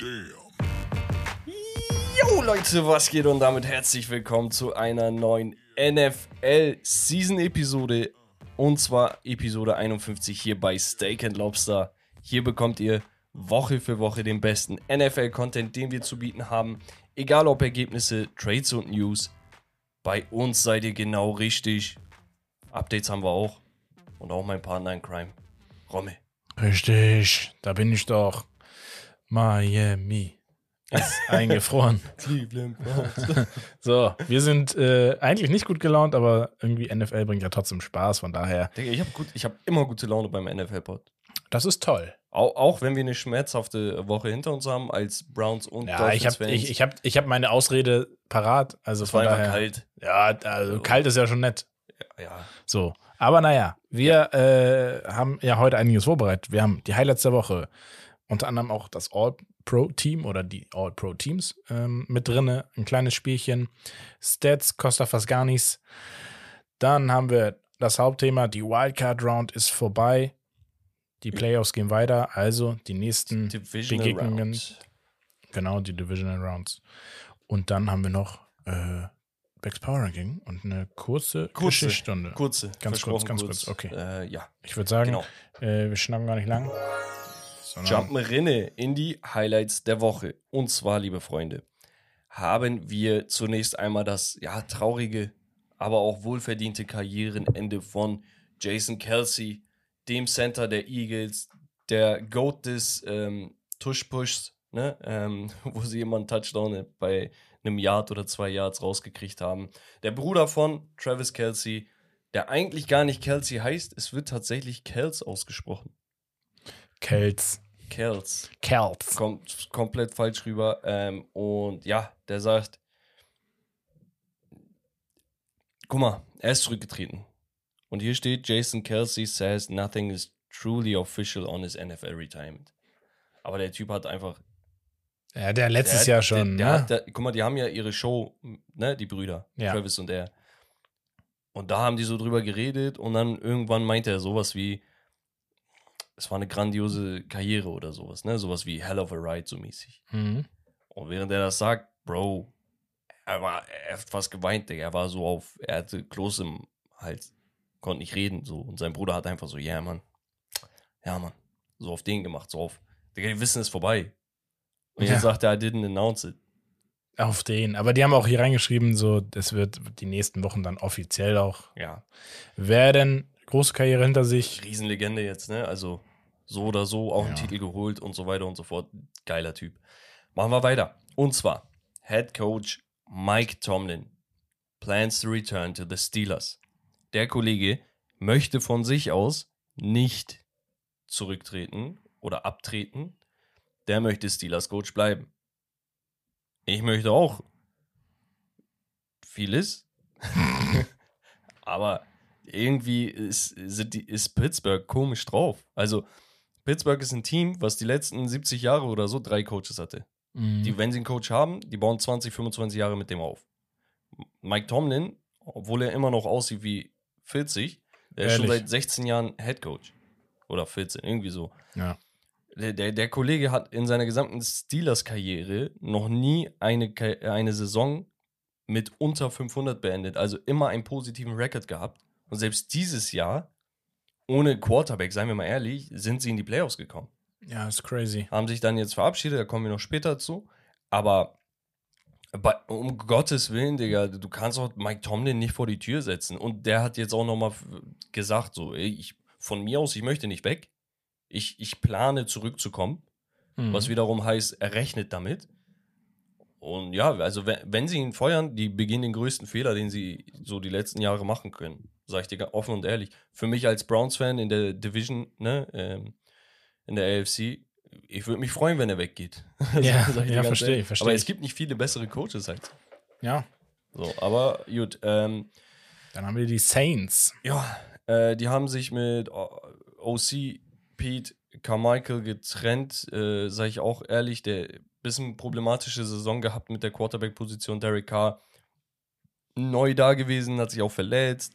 Yo Leute, was geht und damit herzlich willkommen zu einer neuen NFL Season Episode und zwar Episode 51 hier bei Steak and Lobster. Hier bekommt ihr Woche für Woche den besten NFL Content, den wir zu bieten haben, egal ob Ergebnisse, Trades und News. Bei uns seid ihr genau richtig. Updates haben wir auch und auch mein Partner in Crime, Romme. Richtig, da bin ich doch. Miami ist eingefroren. So, wir sind äh, eigentlich nicht gut gelaunt, aber irgendwie NFL bringt ja trotzdem Spaß, von daher, ich habe hab immer gute Laune beim NFL-Pod. das ist toll. Auch, auch wenn wir eine schmerzhafte Woche hinter uns haben als Browns und Ja, ich habe ich, ich hab, ich hab meine Ausrede parat. Also es von war einfach daher, kalt. Ja, also kalt ist ja schon nett. Ja, So, aber naja, wir äh, haben ja heute einiges vorbereitet. Wir haben die Highlights der Woche, unter anderem auch das All-Pro-Team oder die All-Pro-Teams ähm, mit drinne, ein kleines Spielchen, Stats, Costa Fasganis. Dann haben wir das Hauptthema, die Wildcard-Round ist vorbei. Die Playoffs gehen weiter, also die nächsten Divisional Begegnungen, Round. genau, die Divisional Rounds. Und dann haben wir noch äh, Becks Power Ranking und eine kurze, Kurze, Geschichtsstunde. Kurze. Ganz kurz, ganz kurz, okay. Äh, ja, Ich würde sagen, genau. äh, wir schnappen gar nicht lang. Jumpen rinne in die Highlights der Woche. Und zwar, liebe Freunde, haben wir zunächst einmal das ja traurige, aber auch wohlverdiente Karrierenende von Jason Kelsey, dem Center der Eagles, der Goat des ähm, Tush-Pushs, ne? ähm, wo sie einen Touchdown bei einem Yard oder zwei Yards rausgekriegt haben. Der Bruder von Travis Kelsey, der eigentlich gar nicht Kelsey heißt, es wird tatsächlich Kels ausgesprochen. Kels. Kels Kels. kommt komplett falsch rüber. Ähm, und ja, der sagt, guck mal, er ist zurückgetreten. Und hier steht, Jason Kelsey says nothing is truly official on his NFL retirement. Aber der Typ hat einfach. Ja, der letztes der, Jahr schon. Der, der, ne? hat, guck mal, die haben ja ihre Show, ne, die Brüder, Ja. Travis und er. Und da haben die so drüber geredet und dann irgendwann meinte er sowas wie, es war eine grandiose Karriere oder sowas, ne? Sowas wie Hell of a Ride, so mäßig. mhm. Und während er das sagt, Bro, er war, er hat fast geweint, Digga. Er war so auf, er hatte Kloß im Hals, konnte nicht reden, so. Und sein Bruder hat einfach so, ja, yeah, Mann. Ja, Mann. So auf den gemacht, so auf, Digga, die wissen es ist vorbei. Und Ja. jetzt sagt er, I didn't announce it. Auf den. Aber die haben auch hier reingeschrieben, so, das wird die nächsten Wochen dann offiziell auch Ja, werden. Große Karriere hinter sich. Riesenlegende jetzt, ne? Also so oder so auch einen Ja. Titel geholt und so weiter und so fort. Geiler Typ. Machen wir weiter. Und zwar Head Coach Mike Tomlin plans to return to the Steelers. Der Kollege möchte von sich aus nicht zurücktreten oder abtreten. Der möchte Steelers Coach bleiben. Ich möchte auch vieles. Aber irgendwie ist, sind die, ist Pittsburgh komisch drauf. Also, Pittsburgh ist ein Team, was die letzten 70 Jahre oder so drei Coaches hatte. Mhm. Die, wenn sie einen Coach haben, die bauen 20, 25 Jahre mit dem auf. Mike Tomlin, obwohl er immer noch aussieht wie 40, der ist schon Ehrlich? seit 16 Jahren Head Coach. Oder 14, irgendwie so. ja. Der, der, der Kollege hat in seiner gesamten Steelers-Karriere noch nie eine, eine Saison mit unter 500 beendet. Also immer einen positiven Rekord gehabt. Und selbst dieses Jahr, ohne Quarterback, seien wir mal ehrlich, sind sie in die Playoffs gekommen. ja, ist crazy. Haben sich dann jetzt verabschiedet, da kommen wir noch später zu. Aber bei, um Gottes Willen, Digga, du kannst auch Mike Tomlin nicht vor die Tür setzen. Und der hat jetzt auch nochmal gesagt, so, ich, von mir aus, ich möchte nicht weg. Ich, ich plane zurückzukommen, Mhm. was wiederum heißt, er rechnet damit. Und ja, also wenn, wenn sie ihn feuern, die begehen den größten Fehler, den sie so die letzten Jahre machen können. Sag ich dir offen und ehrlich. Für mich als Browns-Fan in der Division, ne, ähm, in der AFC, ich würde mich freuen, wenn er weggeht. Ja, ja, verstehe verstehe Aber es gibt nicht viele bessere Coaches halt. Ja. So, aber gut, ähm, Dann haben wir die Saints. ja, äh, die haben sich mit O- OC Pete Carmichael getrennt, äh, sage ich auch ehrlich, der bisschen problematische Saison gehabt mit der Quarterback-Position. Derek Carr neu da gewesen, hat sich auch verletzt.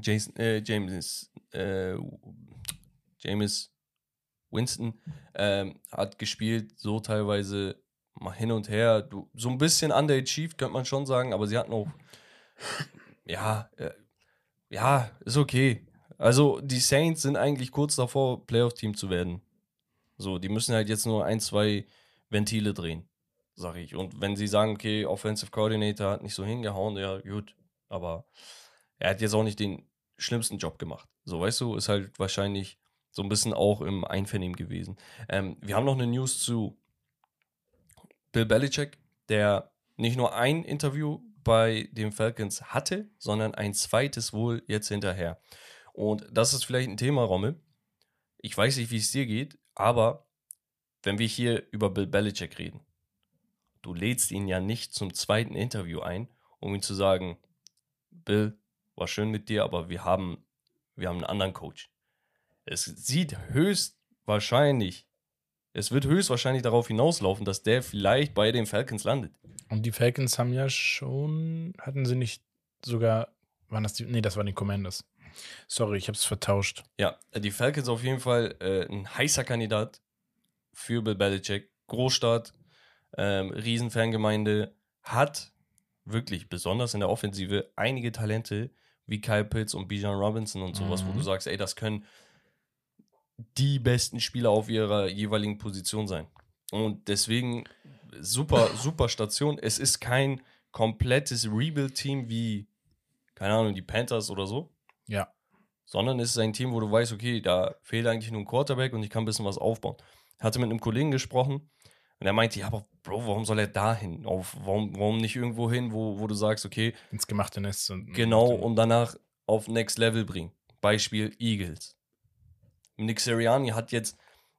Jason, äh, James, äh, James Winston ähm, hat gespielt, so teilweise mal hin und her. Du, so ein bisschen underachieved, könnte man schon sagen, aber sie hatten auch, ja, äh, ja, ist okay. Also die Saints sind eigentlich kurz davor, Playoff-Team zu werden. So, die müssen halt jetzt nur ein, zwei Ventile drehen, sag ich. Und wenn sie sagen, okay, Offensive Coordinator hat nicht so hingehauen, ja, gut. Aber er hat jetzt auch nicht den schlimmsten Job gemacht. So, weißt du, ist halt wahrscheinlich so ein bisschen auch im Einvernehmen gewesen. Ähm, wir haben noch eine News zu Bill Belichick, der nicht nur ein Interview bei den Falcons hatte, sondern ein zweites wohl jetzt hinterher. Und das ist vielleicht ein Thema, Rommel. Ich weiß nicht, wie es dir geht, aber wenn wir hier über Bill Belichick reden, du lädst ihn ja nicht zum zweiten Interview ein, um ihm zu sagen, Bill, war schön mit dir, aber wir haben, wir haben einen anderen Coach. Es sieht höchstwahrscheinlich, es wird höchstwahrscheinlich darauf hinauslaufen, dass der vielleicht bei den Falcons landet. Und die Falcons haben ja schon, hatten sie nicht sogar, waren das die, nee, das waren die Commanders. Sorry, ich habe es vertauscht. Ja, die Falcons auf jeden Fall äh, ein heißer Kandidat für Bill Belichick. Großstadt, ähm, Riesenfangemeinde, hat wirklich besonders in der Offensive einige Talente wie Kyle Pitts und Bijan Robinson und sowas, mhm. wo du sagst, ey, das können die besten Spieler auf ihrer jeweiligen Position sein. Und deswegen super, super Station. Es ist kein komplettes Rebuild-Team wie, keine Ahnung, die Panthers oder so. Ja. Sondern es ist ein Team, wo du weißt, okay, da fehlt eigentlich nur ein Quarterback und ich kann ein bisschen was aufbauen. Ich hatte mit einem Kollegen gesprochen und er meinte, ja, aber Bro, warum soll er da hin? Warum, warum nicht irgendwo hin, wo, wo du sagst, okay. Ins gemachte Nest. Und, genau, und danach auf Next Level bringen. Beispiel Eagles. Nick Sirianni hat jetzt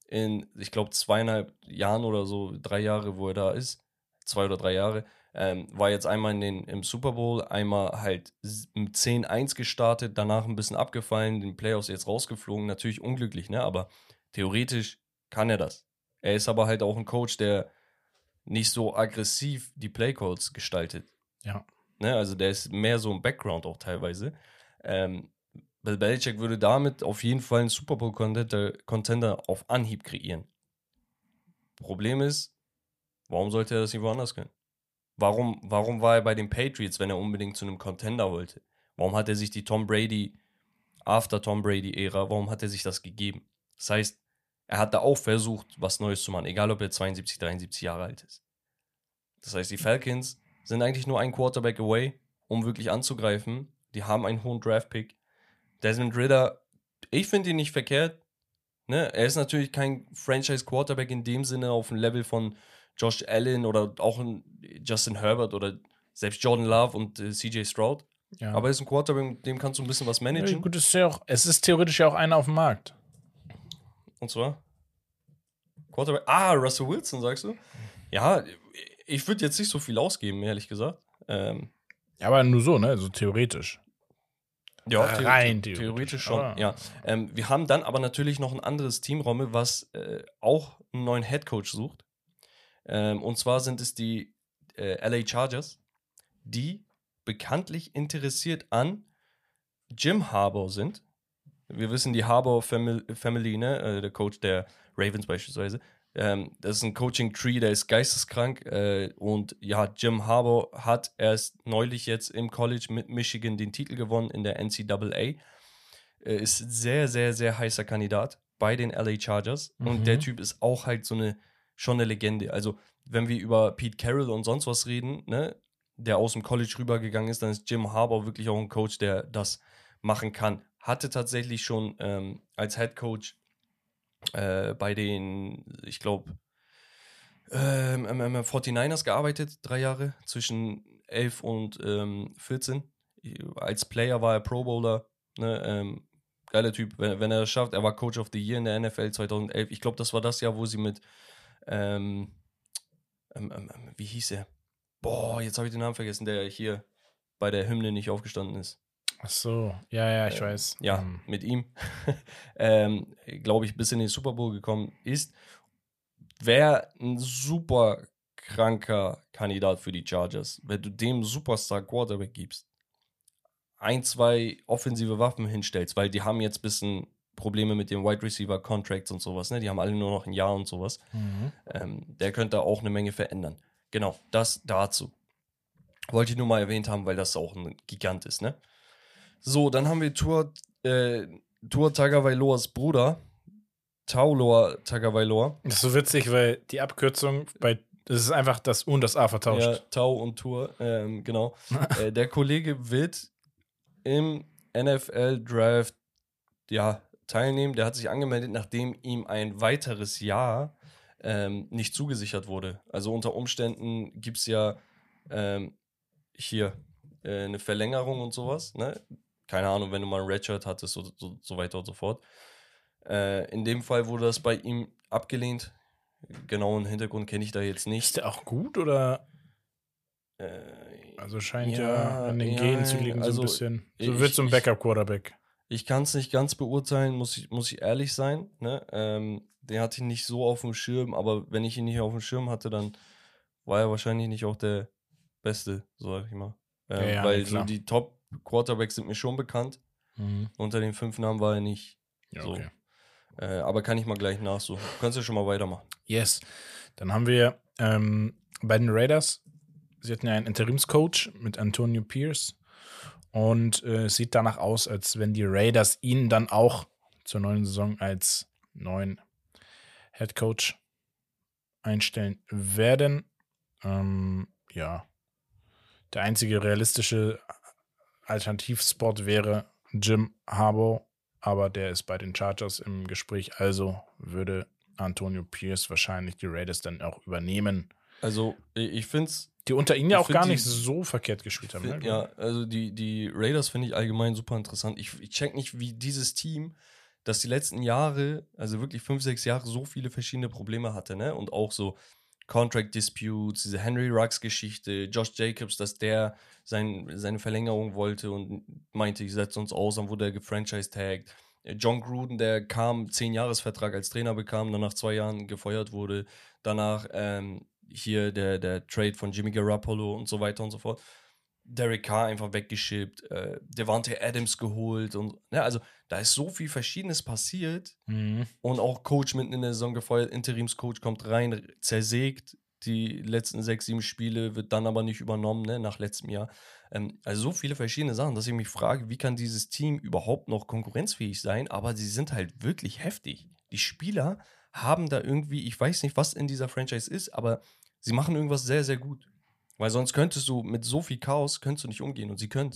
in, ich glaube, zweieinhalb Jahren oder so, drei Jahre, wo er da ist, zwei oder drei Jahre, ähm, war jetzt einmal in den, im Super Bowl, einmal halt mit 10-1 gestartet, danach ein bisschen abgefallen, den Playoffs jetzt rausgeflogen. Natürlich unglücklich, ne? Aber theoretisch kann er das. Er ist aber halt auch ein Coach, der nicht so aggressiv die Playcodes gestaltet. Ja. Ne? Also der ist mehr so im Background auch teilweise. Ähm, Bill Belichick würde damit auf jeden Fall einen Super Bowl-Contender auf Anhieb kreieren. Problem ist, warum sollte er das nicht woanders können? Warum, warum war er bei den Patriots, wenn er unbedingt zu einem Contender wollte? Warum hat er sich die Tom Brady, after Tom Brady-Ära, warum hat er sich das gegeben? Das heißt, er hat da auch versucht, was Neues zu machen, egal ob er 72, 73 Jahre alt ist. Das heißt, die Falcons sind eigentlich nur ein Quarterback away, um wirklich anzugreifen. Die haben einen hohen Draft-Pick. Desmond Ritter, ich finde ihn nicht verkehrt. Ne? Er ist natürlich kein Franchise-Quarterback in dem Sinne auf dem Level von Josh Allen oder auch Justin Herbert oder selbst Jordan Love und äh, CJ Stroud. Ja. Aber er ist ein Quarterback, dem kannst du ein bisschen was managen. Ja, gut, ist ja auch, es ist theoretisch ja auch einer auf dem Markt. Und zwar? Quarterback. Ah, Russell Wilson, sagst du? Ja, ich würde jetzt nicht so viel ausgeben, ehrlich gesagt. Ähm, ja, aber nur so, ne? Also theoretisch. Ja, äh, rein theoretisch, theoretisch schon. Ah. Ja. Ähm, wir haben dann aber natürlich noch ein anderes Teamrommel, was äh, auch einen neuen Headcoach sucht. Ähm, und zwar sind es die äh, LA Chargers, die bekanntlich interessiert an Jim Harbour sind. Wir wissen, die Harbour Family, Family ne, äh, der Coach der Ravens beispielsweise. Ähm, das ist ein Coaching-Tree, der ist geisteskrank. Äh, und ja, Jim Harbour hat erst neulich jetzt im College mit Michigan den Titel gewonnen in der NCAA. Äh, ist sehr, sehr, sehr heißer Kandidat bei den LA Chargers. Mhm. Und der Typ ist auch halt so eine, schon eine Legende. Also, wenn wir über Pete Carroll und sonst was reden, ne, der aus dem College rübergegangen ist, dann ist Jim Harbour wirklich auch ein Coach, der das machen kann. Hatte tatsächlich schon ähm, als Head Coach äh, bei den, ich glaube, ähm, ähm, 49ers ähm, gearbeitet, drei Jahre, zwischen 11 und ähm, 14. Als Player war er Pro Bowler, ne, ähm, geiler Typ, wenn, wenn er das schafft. Er war Coach of the Year in der NFL 2011. Ich glaube, das war das Jahr, wo sie mit, ähm, wie hieß er? Boah, jetzt habe ich den Namen vergessen, der hier bei der Hymne nicht aufgestanden ist. Ach so, ja, ja, ich äh, weiß. Ja, mhm. mit ihm, ähm, glaube ich, bis in den Super Bowl gekommen ist. Wäre ein super kranker Kandidat für die Chargers, wenn du dem Superstar Quarterback gibst, ein, zwei offensive Waffen hinstellst, weil die haben jetzt ein bisschen Probleme mit den Wide Receiver Contracts und sowas, ne? Die haben alle nur noch ein Jahr und sowas. Ähm, der könnte auch eine Menge verändern. Genau, das dazu. Wollte ich nur mal erwähnt haben, weil das auch ein Gigant ist, ne? So, dann haben wir Tour, äh, Tour Tagovailoas Bruder, Tauloa Tagovailoa. Das ist so witzig, weil die Abkürzung bei das ist einfach das U und das A vertauscht. Ja, Tau und Tour, ähm, genau. äh, der Kollege wird im NFL-Draft ja, teilnehmen. Der hat sich angemeldet, nachdem ihm ein weiteres Jahr ähm, nicht zugesichert wurde. Also unter Umständen gibt es ja ähm, hier äh, eine Verlängerung und sowas. Ne? Keine Ahnung, wenn du mal ein Redshirt hattest, so, so, so weiter und so fort. Äh, in dem Fall wurde das bei ihm abgelehnt. Genauen Hintergrund kenne ich da jetzt nicht. Ist der auch gut oder? Äh, Also scheint Ja, ja, an den ja, Genen zu liegen, so also ein bisschen. So ich- wird zum ich- Backup-Quarterback. Ich kann es nicht ganz beurteilen, muss ich, muss ich ehrlich sein. Ne? Ähm, den hatte ich nicht so auf dem Schirm, aber wenn ich ihn nicht auf dem Schirm hatte, dann war er wahrscheinlich nicht auch der Beste, so sag ich mal. Ähm, Ja, ja, weil so die Top-Quarterbacks sind mir schon bekannt. Unter den fünf Namen war er nicht. Ja, So. okay. Äh, aber kann ich mal gleich nachsuchen. Kannst du schon mal weitermachen. Yes. Dann haben wir ähm, bei den Raiders, sie hatten ja einen Interimscoach mit Antonio Pierce und äh, es sieht danach aus, als wenn die Raiders ihn dann auch zur neuen Saison als neuen Head Coach einstellen werden. Ähm, ja, der einzige realistische Alternativspot wäre Jim Harbaugh, aber der ist bei den Chargers im Gespräch, also würde Antonio Pierce wahrscheinlich die Raiders dann auch übernehmen. Also, ich, finde es Die unter ihnen ja auch find gar die- nicht so verkehrt gespielt haben. Ne? Ja, also die, die Raiders finde ich allgemein super interessant. Ich, ich check nicht, wie dieses Team, das die letzten Jahre, also wirklich fünf, sechs Jahre, so viele verschiedene Probleme hatte, ne? Und auch so Contract Disputes, diese Henry Ruggs Geschichte, Josh Jacobs, dass der sein, seine Verlängerung wollte und meinte, ich setze uns aus, dann wurde er gefranchise-tagged. John Gruden, der kam, zehn Jahresvertrag als Trainer bekam, dann nach zwei Jahren gefeuert wurde. Danach ähm, hier der, der Trade von Jimmy Garoppolo und so weiter und so fort. Derek Carr einfach weggeschippt, äh, Devante Adams geholt und ja, also da ist so viel Verschiedenes passiert Mhm. und auch Coach mitten in der Saison gefeuert, Interimscoach kommt rein, zersägt die letzten sechs, sieben Spiele, wird dann aber nicht übernommen, ne, nach letztem Jahr. Ähm, also so viele verschiedene Sachen, dass ich mich frage, wie kann dieses Team überhaupt noch konkurrenzfähig sein, aber sie sind halt wirklich heftig. Die Spieler haben da irgendwie, ich weiß nicht, was in dieser Franchise ist, aber sie machen irgendwas sehr, sehr gut. Weil sonst könntest du mit so viel Chaos, könntest du nicht umgehen und sie können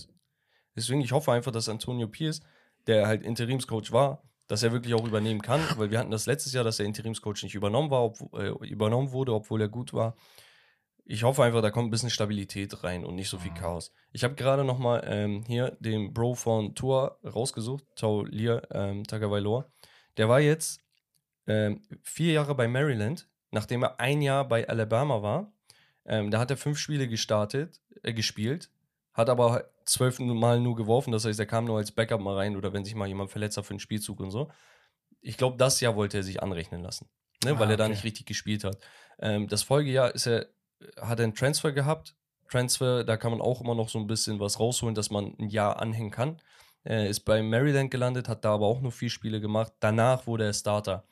Deswegen, ich hoffe einfach, dass Antonio Pierce, der halt Interimscoach war, dass er wirklich auch übernehmen kann, weil wir hatten das letztes Jahr, dass der Interimscoach nicht übernommen war, ob, äh, übernommen wurde, obwohl er gut war. Ich hoffe einfach, da kommt ein bisschen Stabilität rein und nicht so viel Chaos. Ich habe gerade noch mal ähm, hier den Bro von Tour rausgesucht, Taulia ähm, Tagovailoa. Der war jetzt ähm, vier Jahre bei Maryland, nachdem er ein Jahr bei Alabama war. Ähm, da hat er fünf Spiele gestartet, äh, gespielt, hat aber zwölf Mal nur geworfen. Das heißt, er kam nur als Backup mal rein oder wenn sich mal jemand verletzt hat für einen Spielzug und so. Ich glaube, das Jahr wollte er sich anrechnen lassen, ne, Ah, weil er da okay. nicht richtig gespielt hat. Ähm, das Folgejahr ist er, hat er einen Transfer gehabt. Transfer, da kann man auch immer noch so ein bisschen was rausholen, dass man ein Jahr anhängen kann. Er ist bei Maryland gelandet, hat da aber auch nur vier Spiele gemacht. Danach wurde er Starter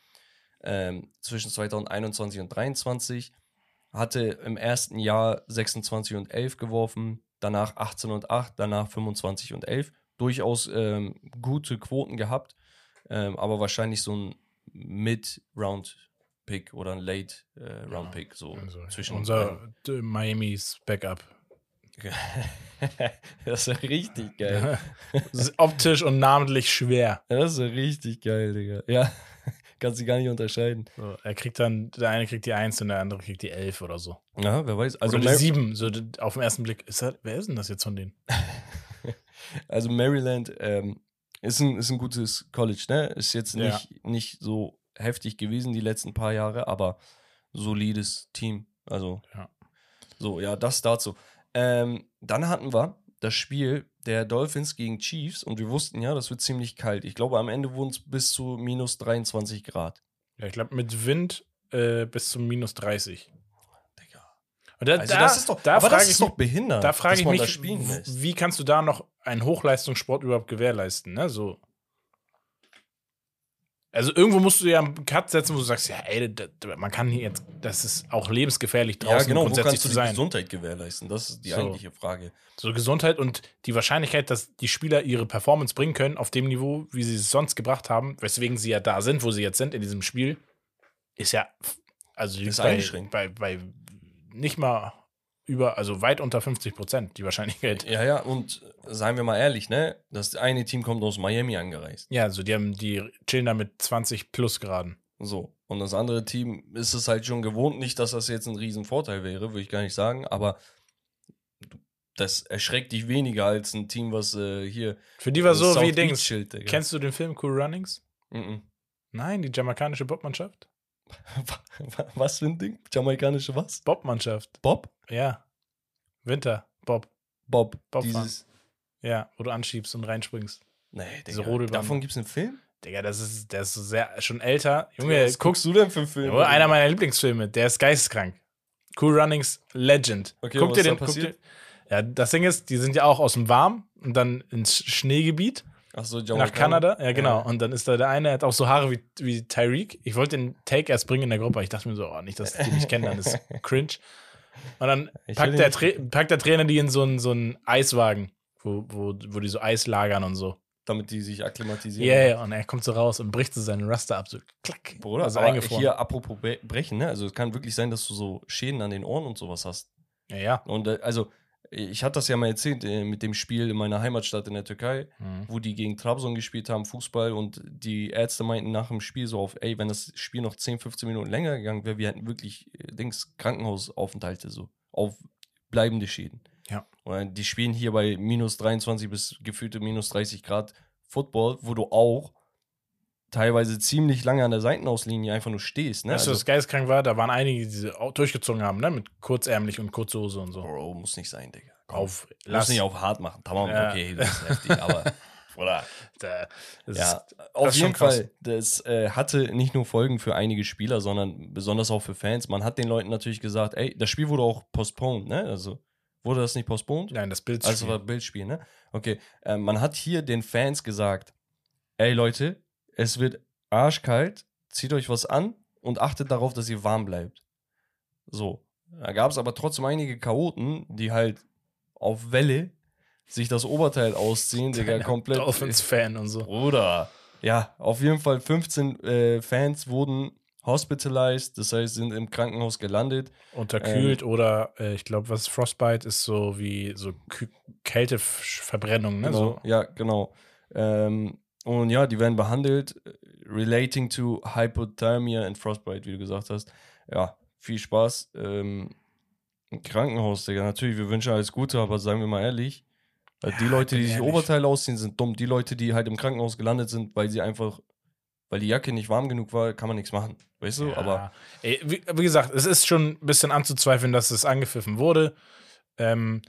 ähm, zwischen 2021 und 2023. Hatte im ersten Jahr 26 und 11 geworfen, danach 18 und 8, danach 25 und 11. Durchaus ähm, gute Quoten gehabt, ähm, aber wahrscheinlich so ein Mid-Round-Pick oder ein Late-Round-Pick. so Also, zwischen unser äh, Miamis Backup. das ist ja richtig geil. Das ist optisch und namentlich schwer. Das ist ja richtig geil, Digga. Ja, kannst du gar nicht unterscheiden. So, er kriegt dann, der eine kriegt die 1 und der andere kriegt die 11 oder so. Ja, wer weiß. Also, oder die Mar 7. So auf den ersten Blick. Ist das, wer ist denn das jetzt von denen? also Maryland ähm, ist, ein, ist ein gutes College, ne? Ist jetzt Ja. nicht, nicht so heftig gewesen die letzten paar Jahre, aber solides Team. Also, Ja. so, ja, das dazu. Ähm, dann hatten wir das Spiel der Dolphins gegen Chiefs und wir wussten ja, das wird ziemlich kalt. Ich glaube, am Ende wurden es bis zu minus 23 Grad. Ja, ich glaube, mit Wind äh, bis zu minus 30. Digga. Und da, Also da, das ist doch, da aber frage das ich ist mich, doch behindert. da frage ich mich, wie kannst du da noch einen Hochleistungssport überhaupt gewährleisten? Ne? So. Also irgendwo musst du ja einen Cut setzen, wo du sagst, ja, ey, da- da- man kann hier jetzt, das ist auch lebensgefährlich draußen ja, genau, wo grundsätzlich kannst du zu die sein. Gesundheit gewährleisten? Das ist die So. eigentliche Frage. So Gesundheit und die Wahrscheinlichkeit, dass die Spieler ihre Performance bringen können auf dem Niveau, wie sie es sonst gebracht haben, weswegen sie ja da sind, wo sie jetzt sind in diesem Spiel, ist ja also Ist bei, eingeschränkt. bei, bei nicht mal über, also weit unter 50 Prozent die Wahrscheinlichkeit. Ja, ja, und seien wir mal ehrlich, ne? Das eine Team kommt aus Miami angereist. Ja, also die haben die chillen da mit 20 plus Graden. So. Und das andere Team ist es halt schon gewohnt. Nicht, dass das jetzt ein Riesenvorteil wäre, würde ich gar nicht sagen, aber das erschreckt dich weniger als ein Team, was äh, hier. Für die war so South wie Dings. Kennst du den Film Cool Runnings? Mhm. Nein, die jamaikanische Bobmannschaft. Was für ein Ding? Jamaikanische was? Bobmannschaft. Bob? Ja. Winter. Bob. Bob. Bobfahren. Dieses. Ja, wo du anschiebst und reinspringst. Nee, Diese Digga. Davon gibt es einen Film? Digga, das ist, der ist so sehr schon älter. Junge, Was guckst du denn für einen Film? du? Einer meiner Lieblingsfilme, der ist geisteskrank. Cool Runnings Legend. Okay, guck was dir den, guck passiert? dir, Ja, das Ding ist, die sind ja auch aus dem Warm und dann ins Schneegebiet Ach so, nach? Kanada. Ja, genau. Ja. Und dann ist da der eine, hat auch so Haare wie, wie Tyreek. Ich wollte den Take erst bringen in der Gruppe. Ich dachte mir so, oh, nicht, dass die mich kennen, dann ist cringe. Und dann packt der, packt der Trainer die in so einen, so einen Eiswagen, wo, wo, wo die so Eis lagern und so. Damit die sich akklimatisieren. Ja, yeah, und er kommt so raus und bricht so seinen Raster ab, so klack. Bruder, also aber eingefroren. hier apropos Bre- brechen, ne? Also es kann wirklich sein, dass du so Schäden an den Ohren und sowas hast. Ja, ja. Und äh, also, ich hatte das ja mal erzählt äh, mit dem Spiel in meiner Heimatstadt in der Türkei, Mhm. wo die gegen Trabzon gespielt haben, Fußball, und die Ärzte meinten nach dem Spiel so auf, ey, wenn das Spiel noch 10, 15 Minuten länger gegangen wäre, wir hätten wirklich, äh, Dings, Krankenhausaufenthalte so, auf bleibende Schäden. Ja. Und die spielen hier bei minus 23 bis gefühlte minus 30 Grad Football, wo du auch teilweise ziemlich lange an der Seitenauslinie einfach nur stehst, ne? Weißt du, was geisteskrank war? Da waren einige, die auch durchgezogen haben, ne? Mit kurzärmlich und kurze Hose und so. Bro, muss nicht sein, Digga. Komm, Auf, lass. nicht auf hart machen. Tamam, Ja. okay, das ist heftig, aber oder Da- ja, auf jeden. Fall. Das äh, hatte nicht nur Folgen für einige Spieler, sondern besonders auch für Fans. Man hat den Leuten natürlich gesagt, ey, das Spiel wurde auch postponed, ne? Also wurde das nicht postponed? Nein, das Bild. Also war Bildspiel, ne? Okay. Ähm, man hat hier den Fans gesagt, ey Leute, es wird arschkalt, zieht euch was an und achtet darauf, dass ihr warm bleibt. So. Da gab es aber trotzdem einige Chaoten, die halt auf Welle sich das Oberteil ausziehen, Digga, komplett. Dolphins-Fan und so. Bruder. Ja, auf jeden Fall 15 äh, Fans wurden hospitalized, das heißt, sind im Krankenhaus gelandet. Unterkühlt oder äh, ich glaube, was Frostbite ist so wie so Kälteverbrennung, ne? Genau, So. Ja, genau. Ähm, und ja, die werden behandelt, äh, relating to Hypothermia and Frostbite, wie du gesagt hast. Ja, viel Spaß. Ähm, Krankenhaus, Digga. Natürlich, wir wünschen alles Gute, aber sagen wir mal ehrlich, äh, die Ja, Leute, die sich ehrlich. Oberteile ausziehen, sind dumm. Die Leute, die halt im Krankenhaus gelandet sind, weil sie einfach, weil die Jacke nicht warm genug war, kann man nichts machen. Weißt du? Ja. Aber Ey, wie, wie gesagt, es ist schon ein bisschen anzuzweifeln, dass es angepfiffen wurde. Ähm,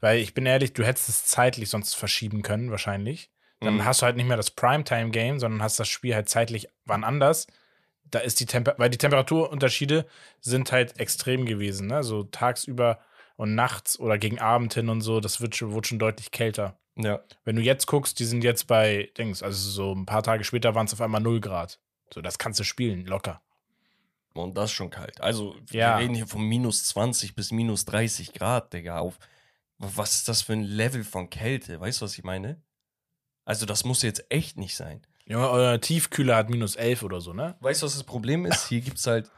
weil ich bin ehrlich, du hättest es zeitlich sonst verschieben können, wahrscheinlich. Dann Mhm. hast du halt nicht mehr das Primetime-Game, sondern hast das Spiel halt zeitlich wann anders. Da ist die Temper weil die Temperaturunterschiede sind halt extrem gewesen, ne? So tagsüber und nachts oder gegen Abend hin und so, das wird schon, wurde schon deutlich kälter. ja. Wenn du jetzt guckst, die sind jetzt bei Dings, also so ein paar Tage später waren es auf einmal 0 Grad. So, das kannst du spielen, locker. Und das ist schon kalt. Also, Ja. wir reden hier von minus 20 bis minus 30 Grad, Digga. Auf, was ist das für ein Level von Kälte? Weißt du, was ich meine? Also, das muss jetzt echt nicht sein. Junge, euer Tiefkühler hat minus 11 oder so, ne? Weißt du, was das Problem ist? Hier gibt es halt.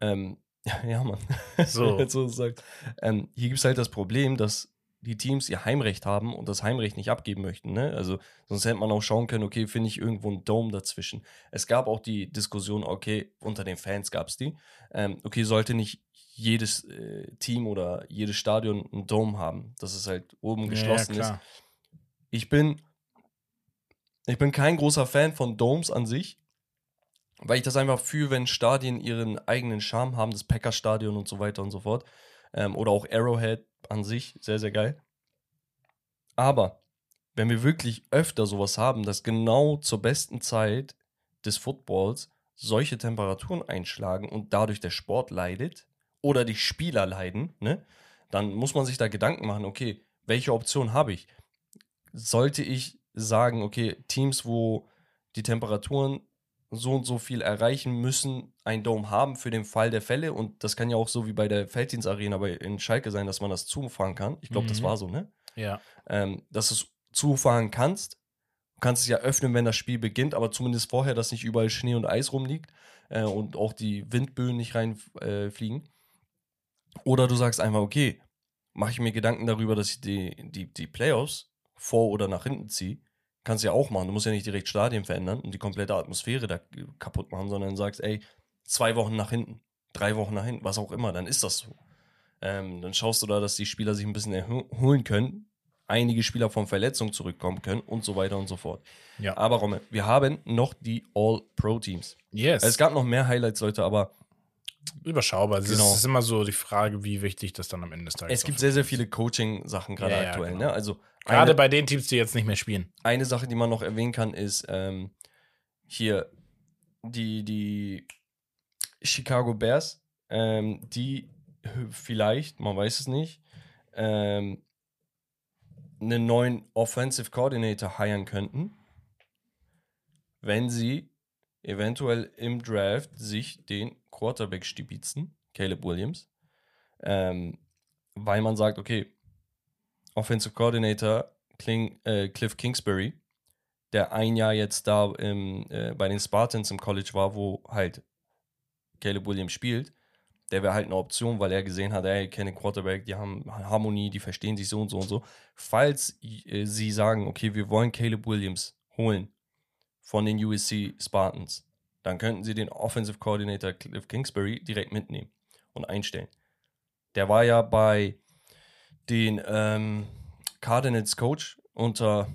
Ähm, ja, ja, Mann. So. Du's sagst. ähm, hier gibt es halt das Problem, dass die Teams ihr Heimrecht haben und das Heimrecht nicht abgeben möchten. Ne? Also, sonst hätte man auch schauen können, okay, finde ich irgendwo einen Dome dazwischen. Es gab auch die Diskussion, okay, unter den Fans gab es die. Ähm, okay, sollte nicht jedes äh, Team oder jedes Stadion einen Dome haben, dass es halt oben geschlossen ist. Ich bin, ich bin kein großer Fan von Domes an sich, weil ich das einfach fühle, wenn Stadien ihren eigenen Charme haben, das Packers-Stadion und so weiter und so fort. Ähm, oder auch Arrowhead an sich, sehr, sehr geil. Aber wenn wir wirklich öfter sowas haben, dass genau zur besten Zeit des Footballs solche Temperaturen einschlagen und dadurch der Sport leidet oder die Spieler leiden, ne, dann muss man sich da Gedanken machen, okay, welche Option habe ich? Sollte ich sagen, okay, Teams, wo die Temperaturen so und so viel erreichen müssen, ein Dome haben für den Fall der Fälle. Und das kann ja auch so wie bei der Felddienstarena bei in Schalke sein, dass man das zufahren kann. Ich glaube, das Mhm. war so, ne? Ja. Ähm, dass du es zufahren kannst. Du kannst es ja öffnen, wenn das Spiel beginnt, aber zumindest vorher, dass nicht überall Schnee und Eis rumliegt äh, und auch die Windböen nicht reinfliegen. Äh. Oder du sagst einfach, okay, mache ich mir Gedanken darüber, dass ich die, die, die Playoffs vor oder nach hinten ziehe. Kannst du ja auch machen. Du musst ja nicht direkt Stadien verändern und die komplette Atmosphäre da kaputt machen, sondern sagst, ey, zwei Wochen nach hinten, drei Wochen nach hinten, was auch immer, dann ist das so. Ähm, dann schaust du da, dass die Spieler sich ein bisschen erholen können, einige Spieler von Verletzungen zurückkommen können und so weiter und so fort. Ja. Aber Romme, wir haben noch die All-Pro-Teams. Yes. Es gab noch mehr Highlights, Leute, aber überschaubar. Es Genau. ist, es ist immer so die Frage, wie wichtig das dann am Ende des Tages es gibt sehr, sehr ist. viele Coaching-Sachen gerade Ja, ja, aktuell. genau. Ne? Also Gerade eine, bei den Teams, die jetzt nicht mehr spielen. eine Sache, die man noch erwähnen kann, ist ähm, hier die, die Chicago Bears, ähm, die vielleicht, man weiß es nicht, ähm, einen neuen Offensive Coordinator hiren könnten, wenn sie eventuell im Draft sich den Quarterback stibitzen, Caleb Williams, ähm, weil man sagt, okay, Offensive Coordinator Kling, äh, Cliff Kingsbury, der ein Jahr jetzt da im, äh, bei den Spartans im College war, wo halt Caleb Williams spielt, der wäre halt eine Option, weil er gesehen hat, ey, kenne Quarterback, die haben Harmonie, die verstehen sich so und so und so. Falls äh, sie sagen, okay, wir wollen Caleb Williams holen von den USC Spartans, dann könnten sie den Offensive Coordinator Cliff Kingsbury direkt mitnehmen und einstellen. Der war ja bei den ähm, Cardinals Coach unter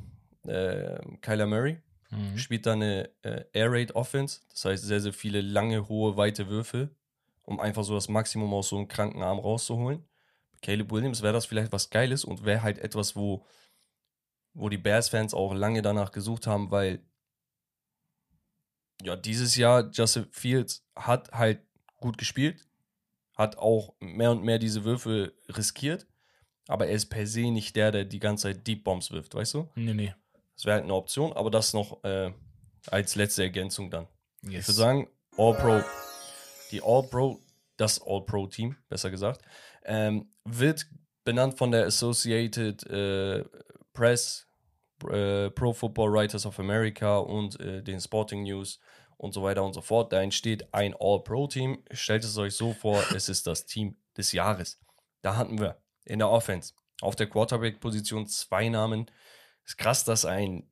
äh, Kyler Murray Mhm. spielt da eine äh, Air Raid Offense, das heißt sehr, sehr viele lange, hohe, weite Würfel, um einfach so das Maximum aus so einem kranken Arm rauszuholen. Caleb Williams wäre das vielleicht was Geiles und wäre halt etwas, wo, wo die Bears-Fans auch lange danach gesucht haben, weil ja, dieses Jahr Justin Fields hat halt gut gespielt, hat auch mehr und mehr diese Würfel riskiert, aber er ist per se nicht der, der die ganze Zeit Deep Bombs wirft, weißt du? Nee, nee. Das wäre halt eine Option, aber das noch äh, als letzte Ergänzung dann. Yes. Ich würde sagen, All-Pro, die All-Pro, das All-Pro-Team, besser gesagt, ähm, wird benannt von der Associated äh, Press, äh, Pro Football Writers of America und äh, den Sporting News und so weiter und so fort. Da entsteht ein All-Pro-Team. Stellt es euch so vor, es ist das Team des Jahres. Da hatten wir in der Offense auf der Quarterback-Position zwei Namen. Ist krass, dass ein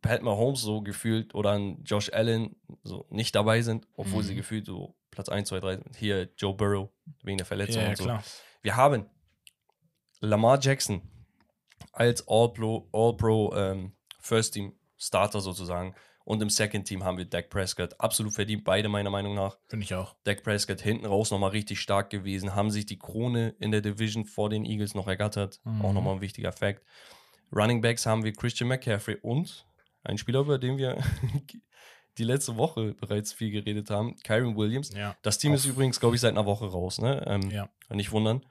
Pat Mahomes so gefühlt oder ein Josh Allen so nicht dabei sind, obwohl Mhm. sie gefühlt so Platz 1, 2, 3 sind. Hier Joe Burrow wegen der Verletzung ja, und so. klar. Wir haben Lamar Jackson als All-Pro All -Pro, ähm, First Team Starter sozusagen. Und im Second Team haben wir Dak Prescott. Absolut verdient, beide meiner Meinung nach. Finde ich auch. Dak Prescott hinten raus nochmal richtig stark gewesen, haben sich die Krone in der Division vor den Eagles noch ergattert. Mhm. Auch nochmal ein wichtiger Fact. Running Backs haben wir Christian McCaffrey und ein Spieler, über den wir die letzte Woche bereits viel geredet haben, Kyron Williams. Ja. Das Team ist übrigens, glaube ich, seit einer Woche raus. Ne? Ähm, Ja. Nicht wundern,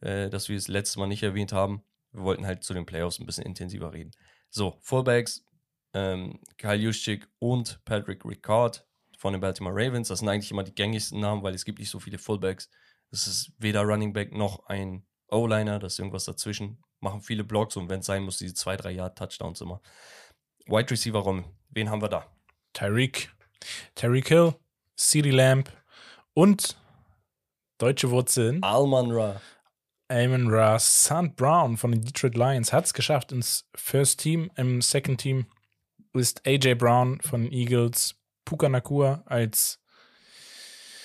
äh, dass wir es letztes Mal nicht erwähnt haben. Wir wollten halt zu den Playoffs ein bisschen intensiver reden. So, Fullbacks, ähm, Kyle Juszczyk und Patrick Ricard von den Baltimore Ravens. Das sind eigentlich immer die gängigsten Namen, weil es gibt nicht so viele Fullbacks. Es ist weder Running Back noch ein O-Liner, das ist irgendwas dazwischen. Machen viele Blocks und wenn es sein muss, diese zwei, drei Yard Touchdowns immer. Wide Receiver Rom, wen haben wir da? Tyreek. Tyreek Hill, CeeDee Lamb und deutsche Wurzeln. Alman Ra. Amon Ra St. Brown von den Detroit Lions hat es geschafft ins First Team. Im Second Team ist AJ Brown von den Eagles, Puka Nakua als,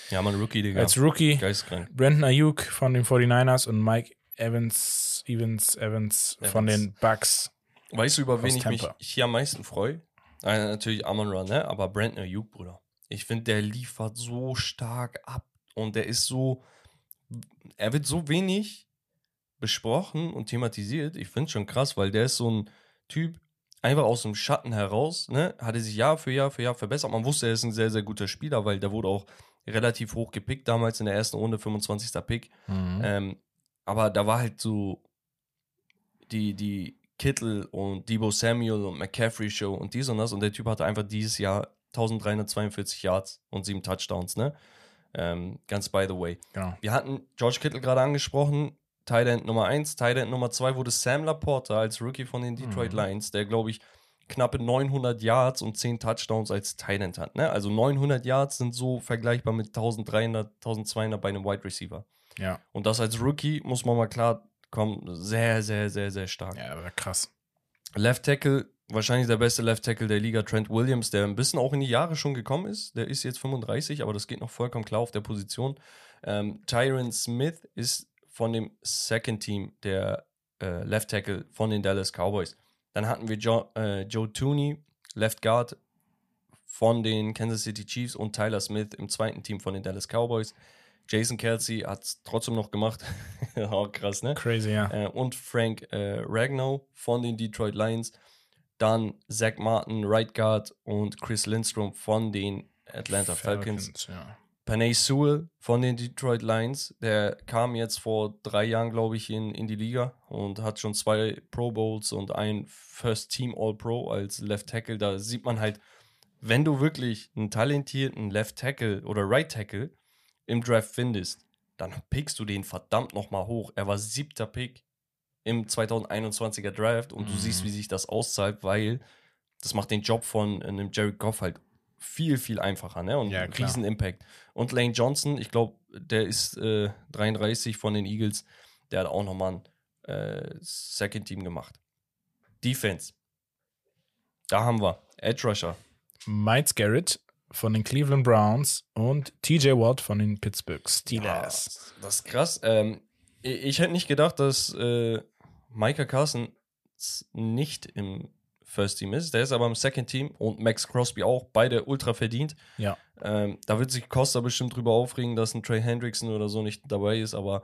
Ja, man, Rookie, Digga. als Rookie, Geisteskrank. Brandon Ayuk von den 49ers und Mike Evans, Evans, Evans von Evans. den Bucks. Weißt du, über wen ich mich Tampa. hier am meisten freue? Äh, natürlich Amon Ra, ne? Aber Brandon Ayuk, Bruder. Ich finde, der liefert so stark ab und der ist so, er wird so wenig besprochen und thematisiert. Ich finde schon krass, weil der ist so ein Typ, einfach aus dem Schatten heraus, ne? Hat er sich Jahr für Jahr für Jahr verbessert. Man wusste, er ist ein sehr, sehr guter Spieler, weil der wurde auch relativ hoch gepickt damals in der ersten Runde, 25. Pick. Mhm. Ähm, aber da war halt so die, die Kittel und Debo Samuel und McCaffrey Show und dies und das. Und der Typ hatte einfach dieses Jahr 1342 Yards und sieben Touchdowns, ne? Ähm, ganz by the way. Genau. Wir hatten George Kittle gerade angesprochen, Tight End Nummer 1. Tight End Nummer 2 wurde Sam Laporta als Rookie von den Detroit Mhm. Lions, der, glaube ich, knappe 900 Yards und 10 Touchdowns als Tight End hat. Ne? Also 900 Yards sind so vergleichbar mit 1300, 1200 bei einem Wide Receiver. Ja. Und das als Rookie, muss man mal klar kommen, sehr, sehr, sehr, sehr stark. Ja, aber krass. Left Tackle, wahrscheinlich der beste Left Tackle der Liga, Trent Williams, der ein bisschen auch in die Jahre schon gekommen ist. Der ist jetzt 35, aber das geht noch vollkommen klar auf der Position. Ähm, Tyron Smith ist von dem Second Team der äh, Left Tackle von den Dallas Cowboys. Dann hatten wir jo äh, Joe Tooney, Left Guard von den Kansas City Chiefs und Tyler Smith im zweiten Team von den Dallas Cowboys. Jason Kelsey hat es trotzdem noch gemacht. auch krass, ne? Crazy, ja. äh, und Frank äh, Ragnow von den Detroit Lions. Dann Zach Martin, Right Guard und Chris Lindstrom von den Atlanta Falcons. ja. Panay Sewell von den Detroit Lions, der kam jetzt vor drei Jahren, glaube ich, in, in die Liga und hat schon zwei Pro Bowls und ein First Team All Pro als Left Tackle. Da sieht man halt, wenn du wirklich einen talentierten Left Tackle oder Right Tackle im Draft findest, dann pickst du den verdammt nochmal hoch. Er war siebter Pick im 2021er Draft und du Mhm. siehst, wie sich das auszahlt, weil das macht den Job von einem Jared Goff halt viel, viel einfacher, ne? Und Ja, klar. riesen Impact. Und Lane Johnson, ich glaube, der ist äh, 33 von den Eagles, der hat auch nochmal ein äh, Second Team gemacht. Defense. Da haben wir Edge Rusher. Miles Garrett von den Cleveland Browns und TJ Watt von den Pittsburgh Steelers. Ja, das ist krass. Ähm, ich, ich hätte nicht gedacht, dass äh, Micah Carson nicht im First Team ist. Der ist aber im Second Team und Max Crosby auch. Beide ultra verdient. Ja. Ähm, da wird sich Costa bestimmt drüber aufregen, dass ein Trey Hendrickson oder so nicht dabei ist, aber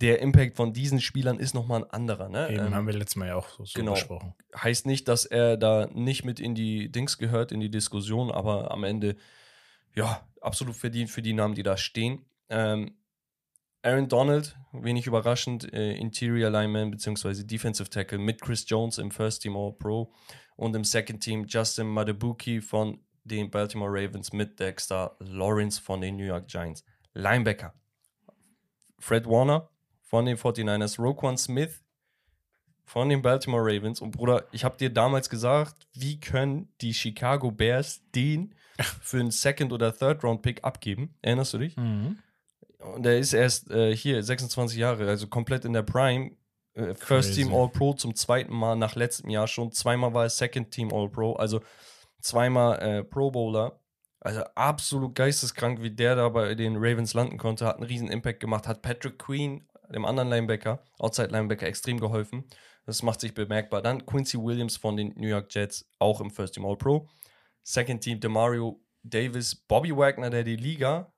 der Impact von diesen Spielern ist nochmal ein anderer. Ne? Eben Ähm, haben wir letztes Mal ja auch so, so genau. besprochen. heißt nicht, dass er da nicht mit in die Dings gehört, in die Diskussion, aber am Ende, ja, absolut verdient für die Namen, die da stehen. Ähm, Aaron Donald, wenig überraschend, äh, Interior Lineman bzw. Defensive Tackle mit Chris Jones im First Team All-Pro und im Second Team Justin Madabuki von den Baltimore Ravens mit Dexter Lawrence von den New York Giants. Linebacker. Fred Warner von den 49ers, Roquan Smith von den Baltimore Ravens. Und Bruder, ich habe dir damals gesagt, wie können die Chicago Bears den für einen Second- oder Third-Round-Pick abgeben? Erinnerst du dich? Mhm. Und er ist erst äh, hier 26 Jahre, also komplett in der Prime. Äh, First. Team All-Pro zum zweiten Mal nach letztem Jahr schon. Zweimal war er Second Team All-Pro, also zweimal äh, Pro Bowler. Also absolut geisteskrank, wie der da bei den Ravens landen konnte. Hat einen riesen Impact gemacht. Hat Patrick Queen, dem anderen Linebacker, Outside Linebacker, extrem geholfen. Das macht sich bemerkbar. Dann Quincy Williams von den New York Jets, auch im First Team All-Pro. Second Team Demario Davis, Bobby Wagner, der die Liga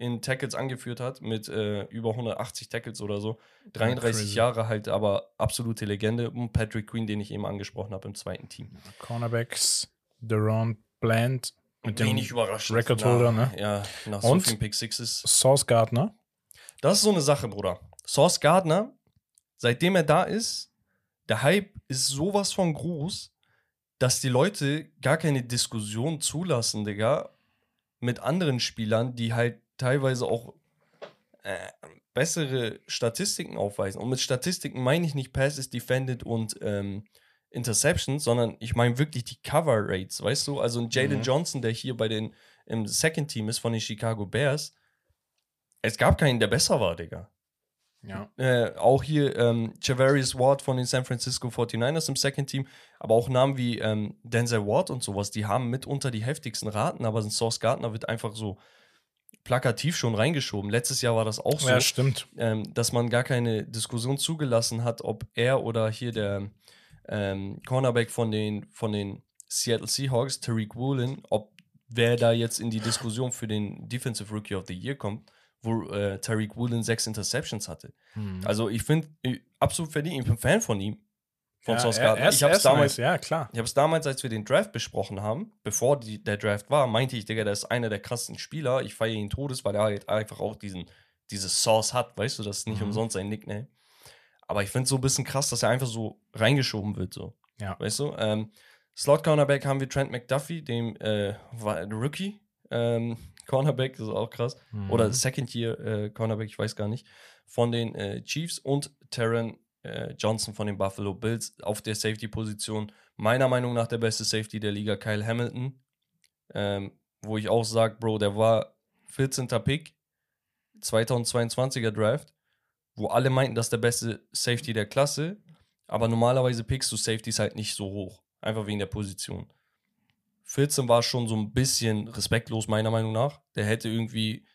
in Tackles angeführt hat, mit äh, über 180 Tackles oder so. 33 crazy. Jahre halt, aber absolute Legende. Und Patrick Queen, den ich eben angesprochen habe im zweiten Team. Cornerbacks, Deron Bland mit dem Wenig überraschend. Record-Holder, ne? Ja, nach Und? so vielen Pick Sixes. Sauce Gardner. Das ist so eine Sache, Bruder. Sauce Gardner, seitdem er da ist, der Hype ist sowas von groß, dass die Leute gar keine Diskussion zulassen, Digga, mit anderen Spielern, die halt teilweise auch äh, bessere Statistiken aufweisen. Und mit Statistiken meine ich nicht Passes Defended und ähm, Interceptions, sondern ich meine wirklich die Cover Rates, weißt du? Also ein Jalen Mhm. Johnson, der hier bei den im Second Team ist von den Chicago Bears, es gab keinen, der besser war, Digga. Ja. Äh, auch hier ähm, Javarius Ward von den San Francisco 49ers im Second Team, aber auch Namen wie ähm, Denzel Ward und sowas, die haben mitunter die heftigsten Raten, aber ein Source Gardner wird einfach so plakativ schon reingeschoben. Letztes Jahr war das auch so, ja, stimmt. ähm, dass man gar keine Diskussion zugelassen hat, ob er oder hier der ähm, Cornerback von den, von den Seattle Seahawks, Tariq Woolen, ob wer da jetzt in die Diskussion für den Defensive Rookie of the Year kommt, wo äh, Tariq Woolen sechs Interceptions hatte. Mhm. Also ich finde absolut verdient, ich bin Fan von ihm, von ja, er ist- Ich habe es damals, nice, Ja, klar. ich habe es damals, als wir den Draft besprochen haben, bevor die, der Draft war, meinte ich, Digga, der ist einer der krassesten Spieler. Ich feiere ihn todes, weil er halt einfach auch diesen, dieses Sauce hat, weißt du, das ist nicht Mhm. umsonst sein Nickname. Aber ich finde es so ein bisschen krass, dass er einfach so reingeschoben wird, so. Ja. Weißt du? Ähm, Slot Cornerback haben wir Trent McDuffie, dem äh, Rookie ähm, Cornerback, das ist auch krass. Mhm. Oder Second Year äh, Cornerback, ich weiß gar nicht. Von den äh, Chiefs und Taron äh, Johnson von den Buffalo Bills auf der Safety-Position. Meiner Meinung nach der beste Safety der Liga, Kyle Hamilton. Ähm, wo ich auch sage, Bro, der war 14. Pick, 2022er Draft, wo alle meinten, das ist der beste Safety der Klasse. Aber normalerweise pickst du Safeties halt nicht so hoch. Einfach wegen der Position. 14 war schon so ein bisschen respektlos, meiner Meinung nach. Der hätte irgendwie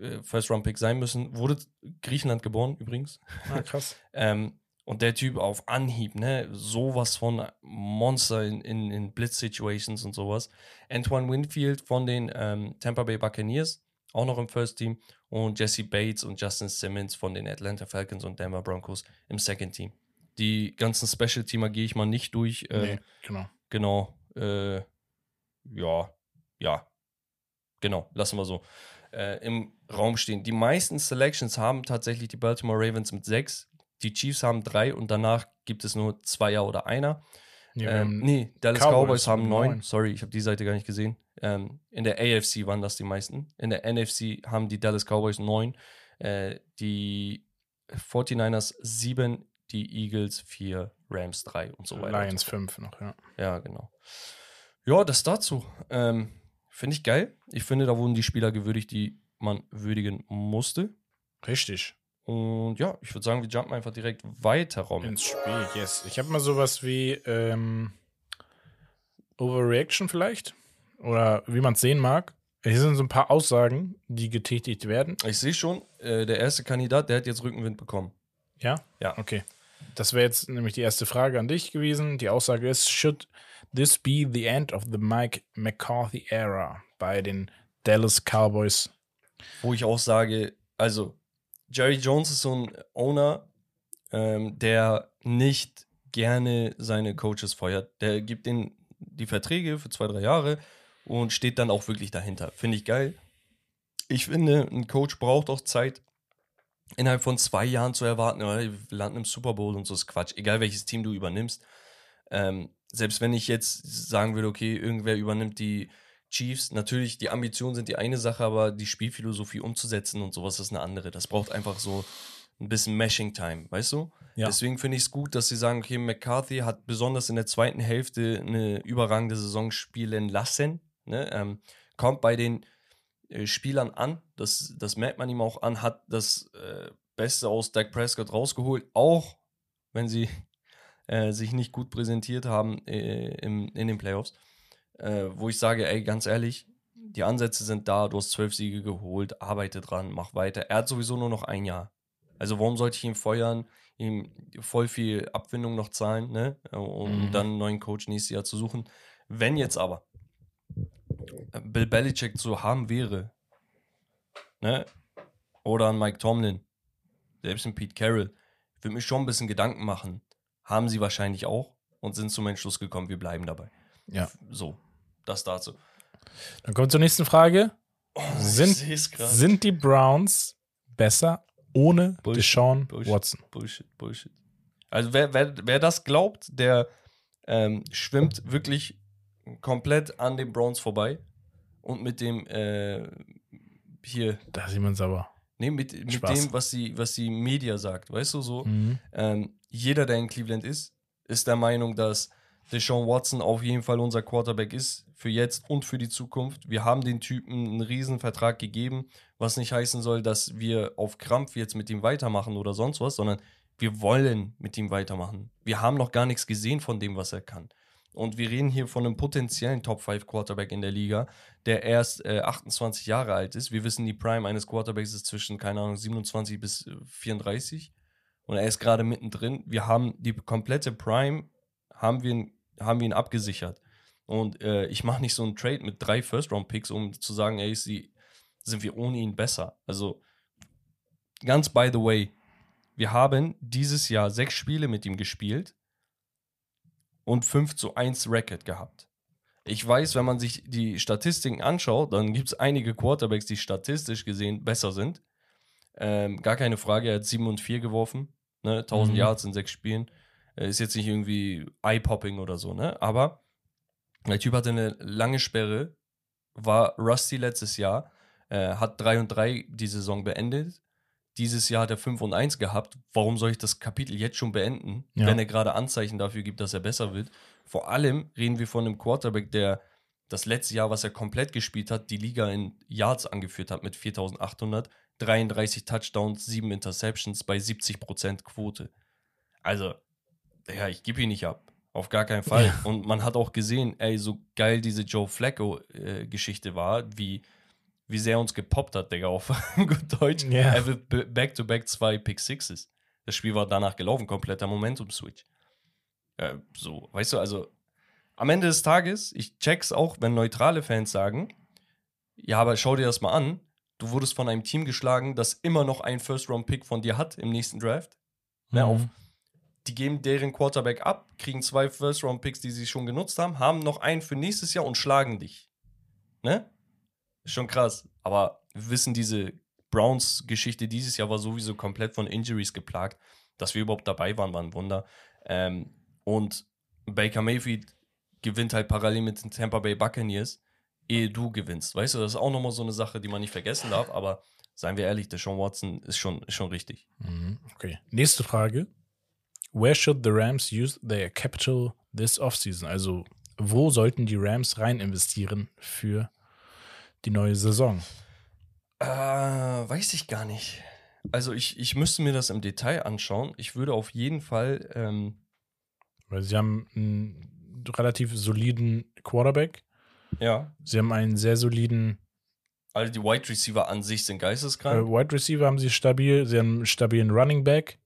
äh, First-Round-Pick sein müssen. Wurde Griechenland geboren, übrigens. Ah, krass. Ähm, und der Typ auf Anhieb, ne, sowas von Monster in, in, in Blitz-Situations und sowas. Antoine Winfield von den ähm, Tampa Bay Buccaneers, auch noch im First Team. Und Jesse Bates und Justin Simmons von den Atlanta Falcons und Denver Broncos im Second Team. Die ganzen Special-Teamer gehe ich mal nicht durch. Ähm, nee, genau. Genau. Äh, ja, ja. Genau, lassen wir so äh, im Raum stehen. Die meisten Selections haben tatsächlich die Baltimore Ravens mit sechs. Die Chiefs haben drei und danach gibt es nur Zweier oder einer. Nee, wir ähm, nee, Dallas Cowboys Cowboys, haben neun. neun. Sorry, ich habe die Seite gar nicht gesehen. Ähm, in der AFC waren das die meisten. In der NFC haben die Dallas Cowboys neun. Äh, die 49ers sieben, die Eagles vier, Rams drei und so weiter. Lions 5 noch, ja. Ja, genau. Ja, das dazu. Ähm, Finde ich geil. Ich finde, da wurden die Spieler gewürdigt, die man würdigen musste. Richtig. Und ja, ich würde sagen, wir jumpen einfach direkt weiter, Rom. Ins Spiel, yes. Ich habe mal sowas wie ähm, Overreaction vielleicht. Oder wie man es sehen mag. Hier sind so ein paar Aussagen, die getätigt werden. Ich sehe schon, äh, der erste Kandidat, der hat jetzt Rückenwind bekommen. Ja? Ja. Okay. Das wäre jetzt nämlich die erste Frage an dich gewesen. Die Aussage ist: Should this be the end of the Mike McCarthy era bei den Dallas Cowboys? Wo ich auch sage, also Jerry Jones ist so ein Owner, ähm, der nicht gerne seine Coaches feuert. Der gibt ihnen die Verträge für zwei, drei Jahre und steht dann auch wirklich dahinter. Finde ich geil. Ich finde, ein Coach braucht auch Zeit, innerhalb von zwei Jahren zu erwarten, oh, wir landen im Super Bowl und so ist Quatsch. Egal welches Team du übernimmst. Ähm, selbst wenn ich jetzt sagen würde, okay, irgendwer übernimmt die Chiefs, natürlich, die Ambitionen sind die eine Sache, aber die Spielphilosophie umzusetzen und sowas ist eine andere. Das braucht einfach so ein bisschen Mashing-Time, weißt du? Ja. Deswegen finde ich es gut, dass sie sagen, okay, McCarthy hat besonders in der zweiten Hälfte eine überragende Saison spielen lassen. Ne? Ähm, kommt bei den äh, Spielern an, das, das merkt man ihm auch an, hat das äh, Beste aus Dak Prescott rausgeholt, auch wenn sie äh, sich nicht gut präsentiert haben äh, im, in den Playoffs. Äh, wo ich sage, ey, ganz ehrlich, die Ansätze sind da, du hast zwölf Siege geholt, arbeite dran, mach weiter. Er hat sowieso nur noch ein Jahr. Also warum sollte ich ihn feuern, ihm voll viel Abfindung noch zahlen, ne? Um Mhm. dann einen neuen Coach nächstes Jahr zu suchen. Wenn jetzt aber Bill Belichick zu haben wäre, ne? Oder ein Mike Tomlin, selbst ein Pete Carroll, ich würde mir schon ein bisschen Gedanken machen. Haben sie wahrscheinlich auch und sind zum Entschluss gekommen, wir bleiben dabei. Ja. So, das dazu. Dann kommt zur nächsten Frage. Sind, seh's grad. sind die Browns besser ohne Bullshit, Deshaun Bullshit. Watson? Bullshit, Bullshit. Also wer, wer, wer das glaubt, der ähm, schwimmt wirklich komplett an den Browns vorbei und mit dem äh, hier, Da sieht man es aber. Nee, mit, mit Spaß. dem, was die, was die Media sagt, weißt du so? Mhm. Ähm, jeder, der in Cleveland ist, ist der Meinung, dass Deshaun Watson auf jeden Fall unser Quarterback ist, für jetzt und für die Zukunft. Wir haben den Typen einen riesen Vertrag gegeben, was nicht heißen soll, dass wir auf Krampf jetzt mit ihm weitermachen oder sonst was, sondern wir wollen mit ihm weitermachen. Wir haben noch gar nichts gesehen von dem, was er kann. Und wir reden hier von einem potenziellen Top 5 Quarterback in der Liga, der erst äh, 28 Jahre alt ist. Wir wissen, die Prime eines Quarterbacks ist zwischen, keine Ahnung, 27 bis äh, 34. Und er ist gerade mittendrin. Wir haben die komplette Prime, haben wir, ihn- haben wir ihn abgesichert. Und äh, ich mache nicht so einen Trade mit drei First-Round-Picks, um zu sagen, ey, sie, sind wir ohne ihn besser. Also, ganz by the way, wir haben dieses Jahr sechs Spiele mit ihm gespielt und 5 zu 1 Record gehabt. Ich weiß, wenn man sich die Statistiken anschaut, dann gibt es einige Quarterbacks, die statistisch gesehen besser sind. Ähm, gar keine Frage, er hat 7 und 4 geworfen. Ne? 1000 Mhm. Yards in sechs Spielen. Äh, ist jetzt nicht irgendwie eye-popping oder so, ne? Aber Der Typ hatte eine lange Sperre, war Rusty letztes Jahr, äh, hat 3 und 3 die Saison beendet. Dieses Jahr hat er 5 und 1 gehabt. Warum soll ich das Kapitel jetzt schon beenden, Ja. wenn er gerade Anzeichen dafür gibt, dass er besser wird? Vor allem reden wir von einem Quarterback, der das letzte Jahr, was er komplett gespielt hat, die Liga in Yards angeführt hat mit 4800, 33 Touchdowns, 7 Interceptions bei 70% Quote. Also, ja, ich gebe ihn nicht ab. Auf gar keinen Fall. Ja. Und man hat auch gesehen, ey, so geil diese Joe Flacco-Geschichte war, wie, wie sehr uns gepoppt hat, Digga, auf gut Deutsch. Ja. Er wird back-to-back zwei Pick Sixes. Das Spiel war danach gelaufen, kompletter Momentum-Switch. Äh, so, weißt du, also am Ende des Tages, ich check's auch, wenn neutrale Fans sagen, ja, aber schau dir das mal an, du wurdest von einem Team geschlagen, das immer noch einen First-Round-Pick von dir hat im nächsten Draft. Ne, auf, die geben deren Quarterback ab, kriegen zwei First-Round-Picks, die sie schon genutzt haben, haben noch einen für nächstes Jahr und schlagen dich. Ne? Schon krass. Aber wir wissen, diese Browns-Geschichte dieses Jahr war sowieso komplett von Injuries geplagt. Dass wir überhaupt dabei waren, war ein Wunder. Ähm, und Baker Mayfield gewinnt halt parallel mit den Tampa Bay Buccaneers, ehe du gewinnst. Weißt du, das ist auch nochmal so eine Sache, die man nicht vergessen darf. Aber seien wir ehrlich, der Sean Watson ist schon, ist schon richtig. Mhm, Okay. Nächste Frage. Where should the Rams use their capital this offseason? Also, wo sollten die Rams rein investieren für die neue Saison? Äh, weiß ich gar nicht. Also ich, ich müsste mir das im Detail anschauen. Ich würde auf jeden Fall, ähm, Weil sie haben einen relativ soliden Quarterback. ja, Sie haben einen sehr soliden alle die Wide Receiver an sich sind äh, geisteskrank. Wide Receiver, haben sie stabil. Sie haben einen stabilen Running Back.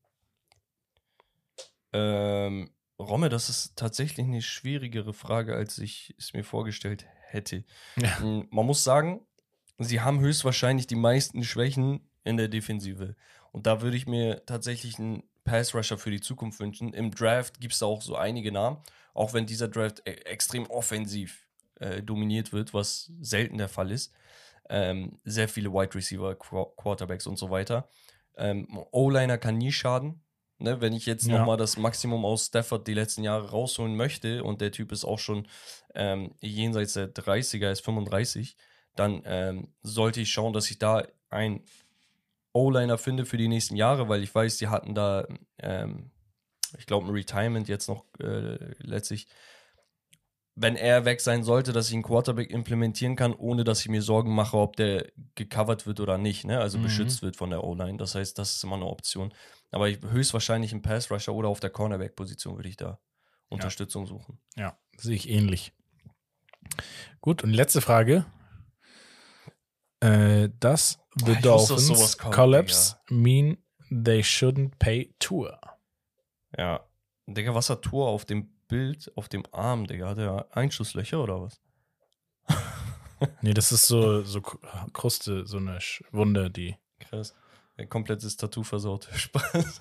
Ähm, Romme, das ist tatsächlich eine schwierigere Frage, als ich es mir vorgestellt hätte. Ja. Mm, Man muss sagen, sie haben höchstwahrscheinlich die meisten Schwächen in der Defensive. Und da würde ich mir tatsächlich einen Pass-Rusher für die Zukunft wünschen. Im Draft gibt es da auch so einige Namen, auch wenn dieser Draft e extrem offensiv äh, dominiert wird, was selten der Fall ist. Ähm, sehr viele Wide Receiver, Qu Quarterbacks und so weiter. Ähm, O-Liner kann nie schaden. Ne, wenn ich jetzt Ja. nochmal das Maximum aus Stafford die letzten Jahre rausholen möchte und der Typ ist auch schon ähm, jenseits der 30er, ist 35, dann ähm, sollte ich schauen, dass ich da einen O-Liner finde für die nächsten Jahre, weil ich weiß, die hatten da, ähm, ich glaube, ein Retirement jetzt noch äh, letztlich. Wenn er weg sein sollte, dass ich einen Quarterback implementieren kann, ohne dass ich mir Sorgen mache, ob der gecovert wird oder nicht, ne? also Mhm. beschützt wird von der O-Line. Das heißt, das ist immer eine Option. Aber ich, höchstwahrscheinlich ein Pass-Rusher oder auf der Cornerback-Position würde ich da Unterstützung suchen. Ja, sehe ich ähnlich. Gut, und letzte Frage. Äh, does the Ah, ich wusste, dass Dolphins sowas kommt, collapse mean they shouldn't pay tour? Ja. Digga, was hat Tor auf dem Bild, auf dem Arm, Digga? Hat er Einschusslöcher oder was? Nee, das ist so, so Kruste, so eine Wunde, die. Krass. Ein komplettes Tattoo versaut. Spaß.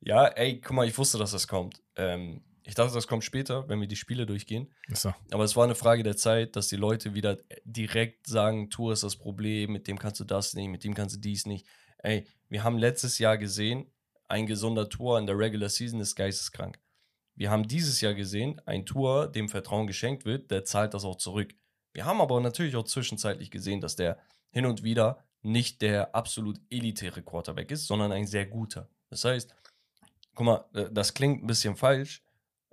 ja, ey, guck mal, ich wusste, dass das kommt. Ähm, ich dachte, das kommt später, wenn wir die Spiele durchgehen. So. Aber es war eine Frage der Zeit, dass die Leute wieder direkt sagen, Tour ist das Problem, mit dem kannst du das nicht, mit dem kannst du dies nicht. Ey, wir haben letztes Jahr gesehen, ein gesunder Tour in der Regular Season ist geisteskrank. Wir haben dieses Jahr gesehen, ein Tour, dem Vertrauen geschenkt wird, der zahlt das auch zurück. Wir haben aber natürlich auch zwischenzeitlich gesehen, dass der hin und wieder nicht der absolut elitäre Quarterback ist, sondern ein sehr guter. Das heißt, guck mal, äh, das klingt ein bisschen falsch,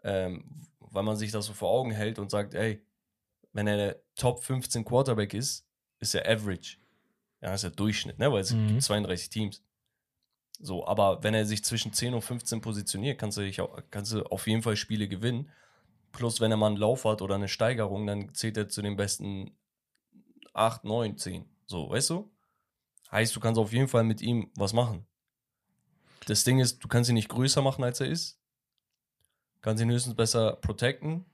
ähm, weil man sich das so vor Augen hält und sagt, ey, wenn er der Top 15 Quarterback ist, ist er Average. Ja, ist er Durchschnitt, ne? weil es Mhm. gibt 32 Teams. So, aber wenn er sich zwischen 10 und 15 positioniert, kannst du, dich auch, kannst du auf jeden Fall Spiele gewinnen. Plus, wenn er mal einen Lauf hat oder eine Steigerung, dann zählt er zu den besten 8, 9, 10. So, weißt du? Heißt, du kannst auf jeden Fall mit ihm was machen. Das Ding ist, du kannst ihn nicht größer machen, als er ist. Kannst ihn höchstens besser protecten.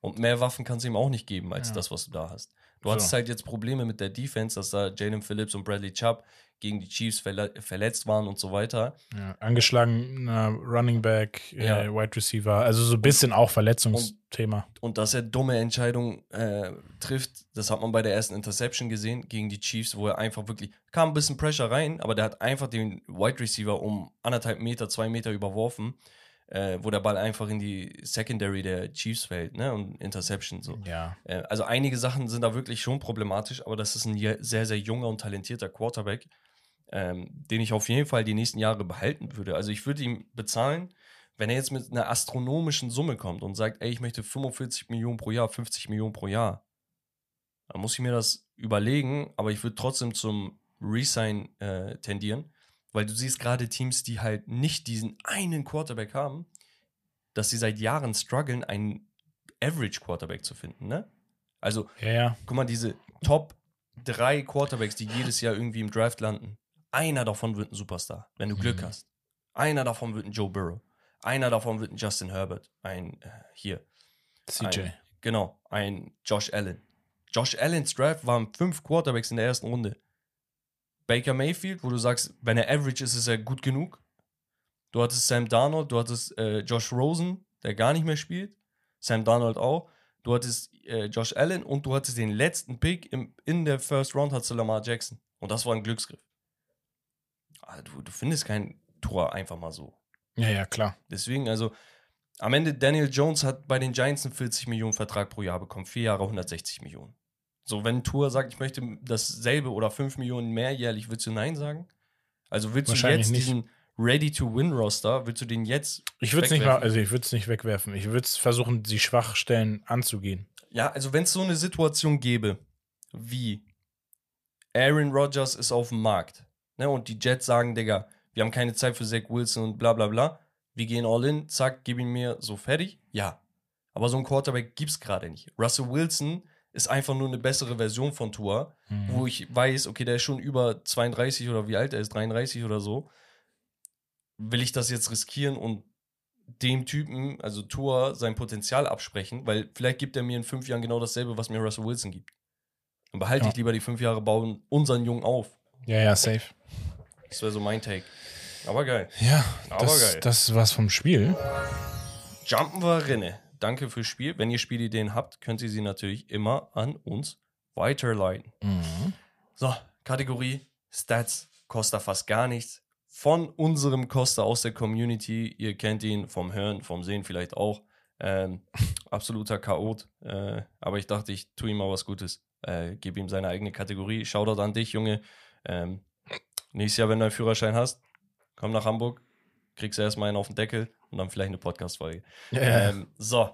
Und mehr Waffen kannst du ihm auch nicht geben, als Ja. das, was du da hast. Du So. hattest halt jetzt Probleme mit der Defense, dass da Jalen Phillips und Bradley Chubb gegen die Chiefs verle verletzt waren und so weiter. Ja, angeschlagener Running Back, äh, Ja. Wide Receiver, also so ein bisschen auch Verletzungsthema. Und dass er dumme Entscheidungen äh, trifft, das hat man bei der ersten Interception gesehen gegen die Chiefs, wo er einfach wirklich, kam ein bisschen Pressure rein, aber der hat einfach den Wide Receiver um anderthalb Meter, zwei Meter überworfen. Äh, wo der Ball einfach in die Secondary der Chiefs fällt, ne? Und Interception so. Ja. Äh, also einige Sachen sind da wirklich schon problematisch, aber das ist ein sehr, sehr junger und talentierter Quarterback, ähm, den ich auf jeden Fall die nächsten Jahre behalten würde. Also ich würde ihm bezahlen, wenn er jetzt mit einer astronomischen Summe kommt und sagt, ey, ich möchte 45 Millionen pro Jahr, 50 Millionen pro Jahr, dann muss ich mir das überlegen, aber ich würde trotzdem zum Resign äh, tendieren, weil du siehst gerade Teams, die halt nicht diesen einen Quarterback haben, dass sie seit Jahren strugglen, einen Average Quarterback zu finden, ne? Also, Ja, ja. guck mal, diese Top drei Quarterbacks, die jedes Jahr irgendwie im Draft landen, einer davon wird ein Superstar, wenn du Glück Mhm. hast. Einer davon wird ein Joe Burrow. Einer davon wird ein Justin Herbert. Ein, äh, hier, CJ. ein, genau, ein Josh Allen. Josh Allens Draft waren fünf Quarterbacks in der ersten Runde. Baker Mayfield, wo du sagst, wenn er average ist, ist er gut genug. Du hattest Sam Darnold, du hattest äh, Josh Rosen, der gar nicht mehr spielt. Sam Darnold auch. Du hattest äh, Josh Allen und du hattest den letzten Pick im, in der First Round, hattest du Lamar Jackson. Und das war ein Glücksgriff. Ah, Du, du findest kein Tor einfach mal so. Ja, ja, klar. Deswegen, also am Ende, Daniel Jones hat bei den Giants einen 40 Millionen Vertrag pro Jahr bekommen. Vier Jahre 160 Millionen. So, wenn Tour sagt, ich möchte dasselbe oder 5 Millionen mehr jährlich, würdest du Nein sagen? Also willst du jetzt nicht. diesen Ready-to-Win-Roster, willst du den jetzt Ich würde es nicht also ich würde es nicht wegwerfen. Ich würde es versuchen, die Schwachstellen anzugehen. Ja, also wenn es so eine Situation gäbe, wie Aaron Rodgers ist auf dem Markt, ne, und die Jets sagen, Digga, wir haben keine Zeit für Zach Wilson und bla bla bla, wir gehen all in, zack, gib ihn mir so fertig, ja. Aber so ein Quarterback gibt's gerade nicht. Russell Wilson ist einfach nur eine bessere Version von Tua, wo ich weiß, okay, der ist schon über 32 oder wie alt er ist, 33 oder so. Will ich das jetzt riskieren und dem Typen, also Tua, sein Potenzial absprechen, weil vielleicht gibt er mir in fünf Jahren genau dasselbe, was mir Russell Wilson gibt. Dann behalte Ja. ich lieber die fünf Jahre, bauen unseren Jungen auf. Ja, ja, safe. Das wäre so mein Take. Aber geil. Ja, Aber das, geil. das war's vom Spiel. Jumpen wir rinne. Danke fürs Spiel. Wenn ihr Spielideen habt, könnt ihr sie natürlich immer an uns weiterleiten. Mhm. So, Kategorie Stats, kostet fast gar nichts. Von unserem Costa aus der Community, ihr kennt ihn vom Hören, vom Sehen vielleicht auch. Ähm, absoluter Chaot. Äh, aber ich dachte, ich tue ihm mal was Gutes. Äh, gebe ihm seine eigene Kategorie. Shoutout an dich, Junge. Ähm, nächstes Jahr, wenn du einen Führerschein hast, komm nach Hamburg, kriegst du erstmal einen auf den Deckel und dann vielleicht eine Podcast-Folge. Ja. Ähm, so.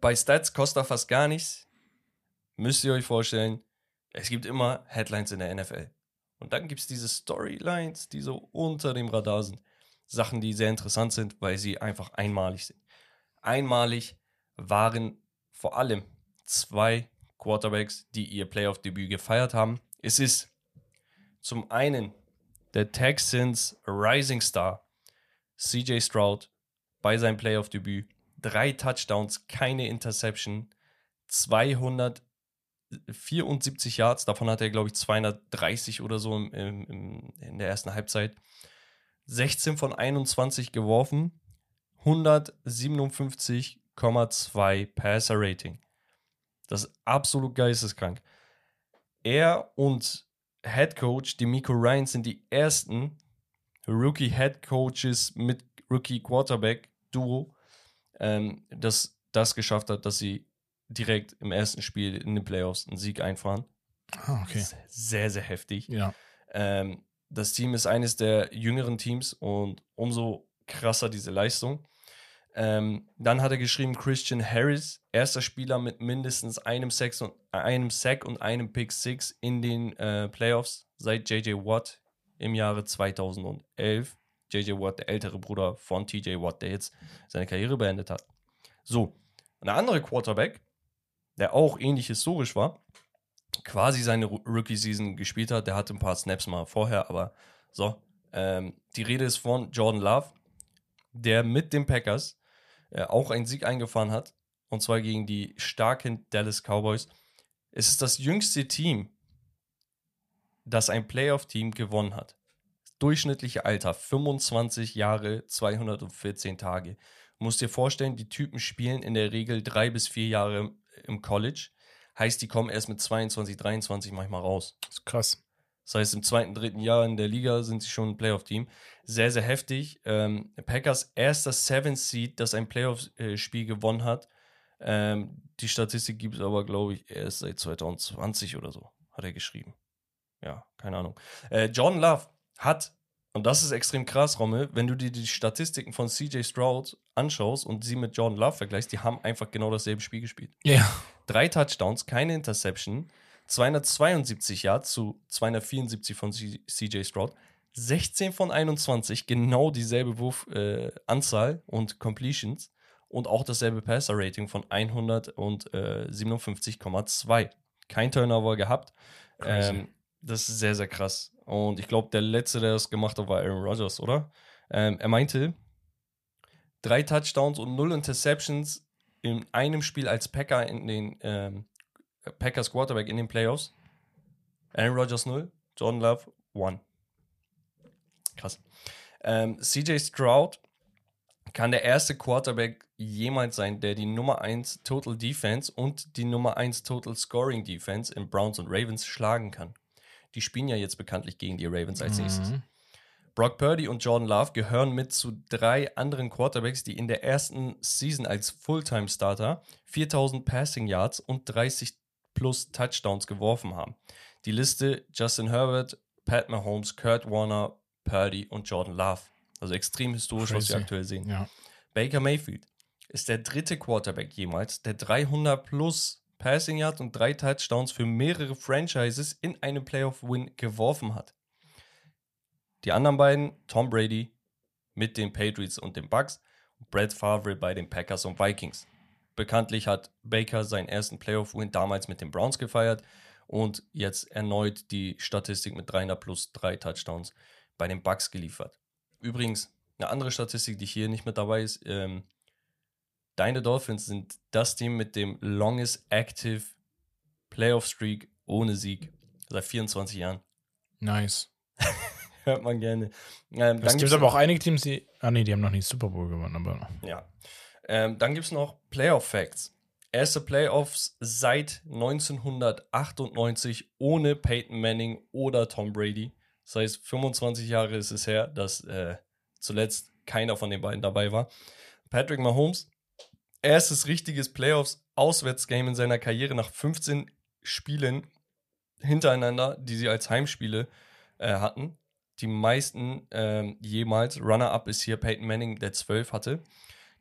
Bei Stats kostet er fast gar nichts. Müsst ihr euch vorstellen, es gibt immer Headlines in der NFL. Und dann gibt es diese Storylines, die so unter dem Radar sind. Sachen, die sehr interessant sind, weil sie einfach einmalig sind. Einmalig waren vor allem zwei Quarterbacks, die ihr Playoff-Debüt gefeiert haben. Es ist zum einen der Texans Rising Star CJ Stroud bei seinem Playoff-Debüt. Drei Touchdowns, keine Interception, 274 Yards, davon hat er, glaube ich, 230 oder so im, im, in der ersten Halbzeit. 16 von 21 geworfen, 157,2 Passer-Rating. Das ist absolut geisteskrank. Er und Head Coach Demico Ryan sind die ersten Rookie Head Coaches mit Rookie Quarterback Duo, ähm, das das geschafft hat, dass sie direkt im ersten Spiel in den Playoffs einen Sieg einfahren. Ah, okay. Das ist Sehr, sehr heftig. Ja. Ähm, das Team ist eines der jüngeren Teams und umso krasser diese Leistung. Ähm, dann hat er geschrieben, Christian Harris, erster Spieler mit mindestens einem Sack und, einem Sack und einem Pick Six in den äh, Playoffs seit JJ Watt im Jahre 2011. JJ Watt, der ältere Bruder von TJ Watt, der jetzt seine Karriere beendet hat. So, ein anderer Quarterback, der auch ähnlich historisch war, quasi seine Rookie-Season gespielt hat. Der hatte ein paar Snaps mal vorher, aber so. Ähm, die Rede ist von Jordan Love, der mit den Packers äh, auch einen Sieg eingefahren hat. Und zwar gegen die starken Dallas Cowboys. Es ist das jüngste Team, das ein Playoff-Team gewonnen hat. Durchschnittliche Alter 25 Jahre, 214 Tage. Musst dir vorstellen, die Typen spielen in der Regel drei bis vier Jahre im College. Heißt, die kommen erst mit 22, 23 manchmal raus. Das ist krass. Das heißt, im zweiten, dritten Jahr in der Liga sind sie schon ein Playoff-Team. Sehr, sehr heftig. Ähm, Packers erster Seventh Seed, das ein Playoff-Spiel gewonnen hat. Ähm, die Statistik gibt es aber, glaube ich, erst seit 2020 oder so, hat er geschrieben. Ja, keine Ahnung. Äh, Jordan Love hat, und das ist extrem krass, Rommel, wenn du dir die Statistiken von CJ Stroud anschaust und sie mit Jordan Love vergleichst, die haben einfach genau dasselbe Spiel gespielt. Ja. Drei Touchdowns, keine Interception, 272 Yards zu 274 von CJ Stroud, 16 von 21, genau dieselbe Wurfanzahl äh, und Completions und auch dasselbe Passer-Rating von 157,2. Kein Turnover gehabt. Ähm, das ist sehr, sehr krass. Und ich glaube, der letzte, der das gemacht hat, war Aaron Rodgers, oder? Ähm, er meinte, drei Touchdowns und null Interceptions in einem Spiel als Packer in den ähm, Packers Quarterback in den Playoffs. Aaron Rodgers 0, Jordan Love 1. Krass. Ähm, CJ Stroud kann der erste Quarterback jemals sein, der die Nummer 1 Total Defense und die Nummer 1 Total Scoring Defense in Browns und Ravens schlagen kann. Die spielen ja jetzt bekanntlich gegen die Ravens als nächstes. Mhm. Brock Purdy und Jordan Love gehören mit zu drei anderen Quarterbacks, die in der ersten Season als Fulltime-Starter 4000 Passing Yards und 30 plus Touchdowns geworfen haben. Die Liste Justin Herbert, Pat Mahomes, Kurt Warner, Purdy und Jordan Love. Also extrem historisch, was wir Crazy. aktuell sehen. Ja. Baker Mayfield ist der dritte Quarterback jemals, der 300 plus Passing Yards und drei Touchdowns für mehrere Franchises in einem Playoff-Win geworfen hat. Die anderen beiden, Tom Brady mit den Patriots und den Bucks, Brett Favre bei den Packers und Vikings. Bekanntlich hat Baker seinen ersten Playoff-Win damals mit den Browns gefeiert und jetzt erneut die Statistik mit 300 plus drei Touchdowns bei den Bucks geliefert. Übrigens, eine andere Statistik, die hier nicht mit dabei ist, ähm, deine Dolphins sind das Team mit dem longest active Playoff Streak ohne Sieg seit 24 Jahren. Nice. Hört man gerne. Ähm, Es dann gibt aber auch einige Teams, die. Ah, nee, die haben noch nie Super Bowl gewonnen, aber. Ja. Ähm, dann gibt es noch Playoff-Facts. Erste Playoffs seit 1998 ohne Peyton Manning oder Tom Brady. Das heißt, 25 Jahre ist es her, dass äh, zuletzt keiner von den beiden dabei war. Patrick Mahomes, erstes richtiges Playoffs-Auswärtsgame in seiner Karriere nach 15 Spielen hintereinander, die sie als Heimspiele äh, hatten. Die meisten ähm, jemals. Runner-up ist hier Peyton Manning, der 12 hatte.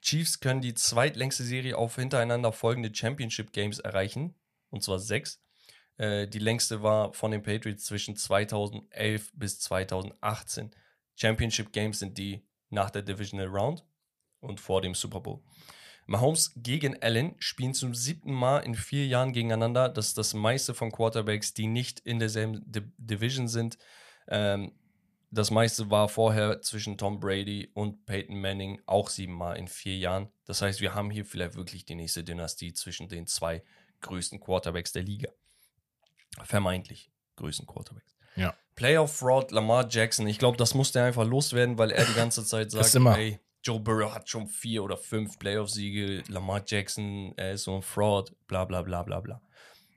Chiefs können die zweitlängste Serie auf hintereinander folgende Championship Games erreichen, und zwar sechs. Äh, die längste war von den Patriots zwischen 2011 bis 2018. Championship Games sind die nach der Divisional Round und vor dem Super Bowl. Mahomes gegen Allen spielen zum siebten Mal in vier Jahren gegeneinander. Das ist das meiste von Quarterbacks, die nicht in derselben Di Division sind. Ähm, das meiste war vorher zwischen Tom Brady und Peyton Manning auch siebenmal in vier Jahren. Das heißt, wir haben hier vielleicht wirklich die nächste Dynastie zwischen den zwei größten Quarterbacks der Liga. Vermeintlich größten Quarterbacks. Ja. Playoff Fraud Lamar Jackson. Ich glaube, das musste er einfach loswerden, weil er die ganze Zeit sagt, Ist immer. ey, Joe Burrow hat schon vier oder fünf Playoff-Siege, Lamar Jackson, er ist so ein Fraud, bla bla bla bla bla.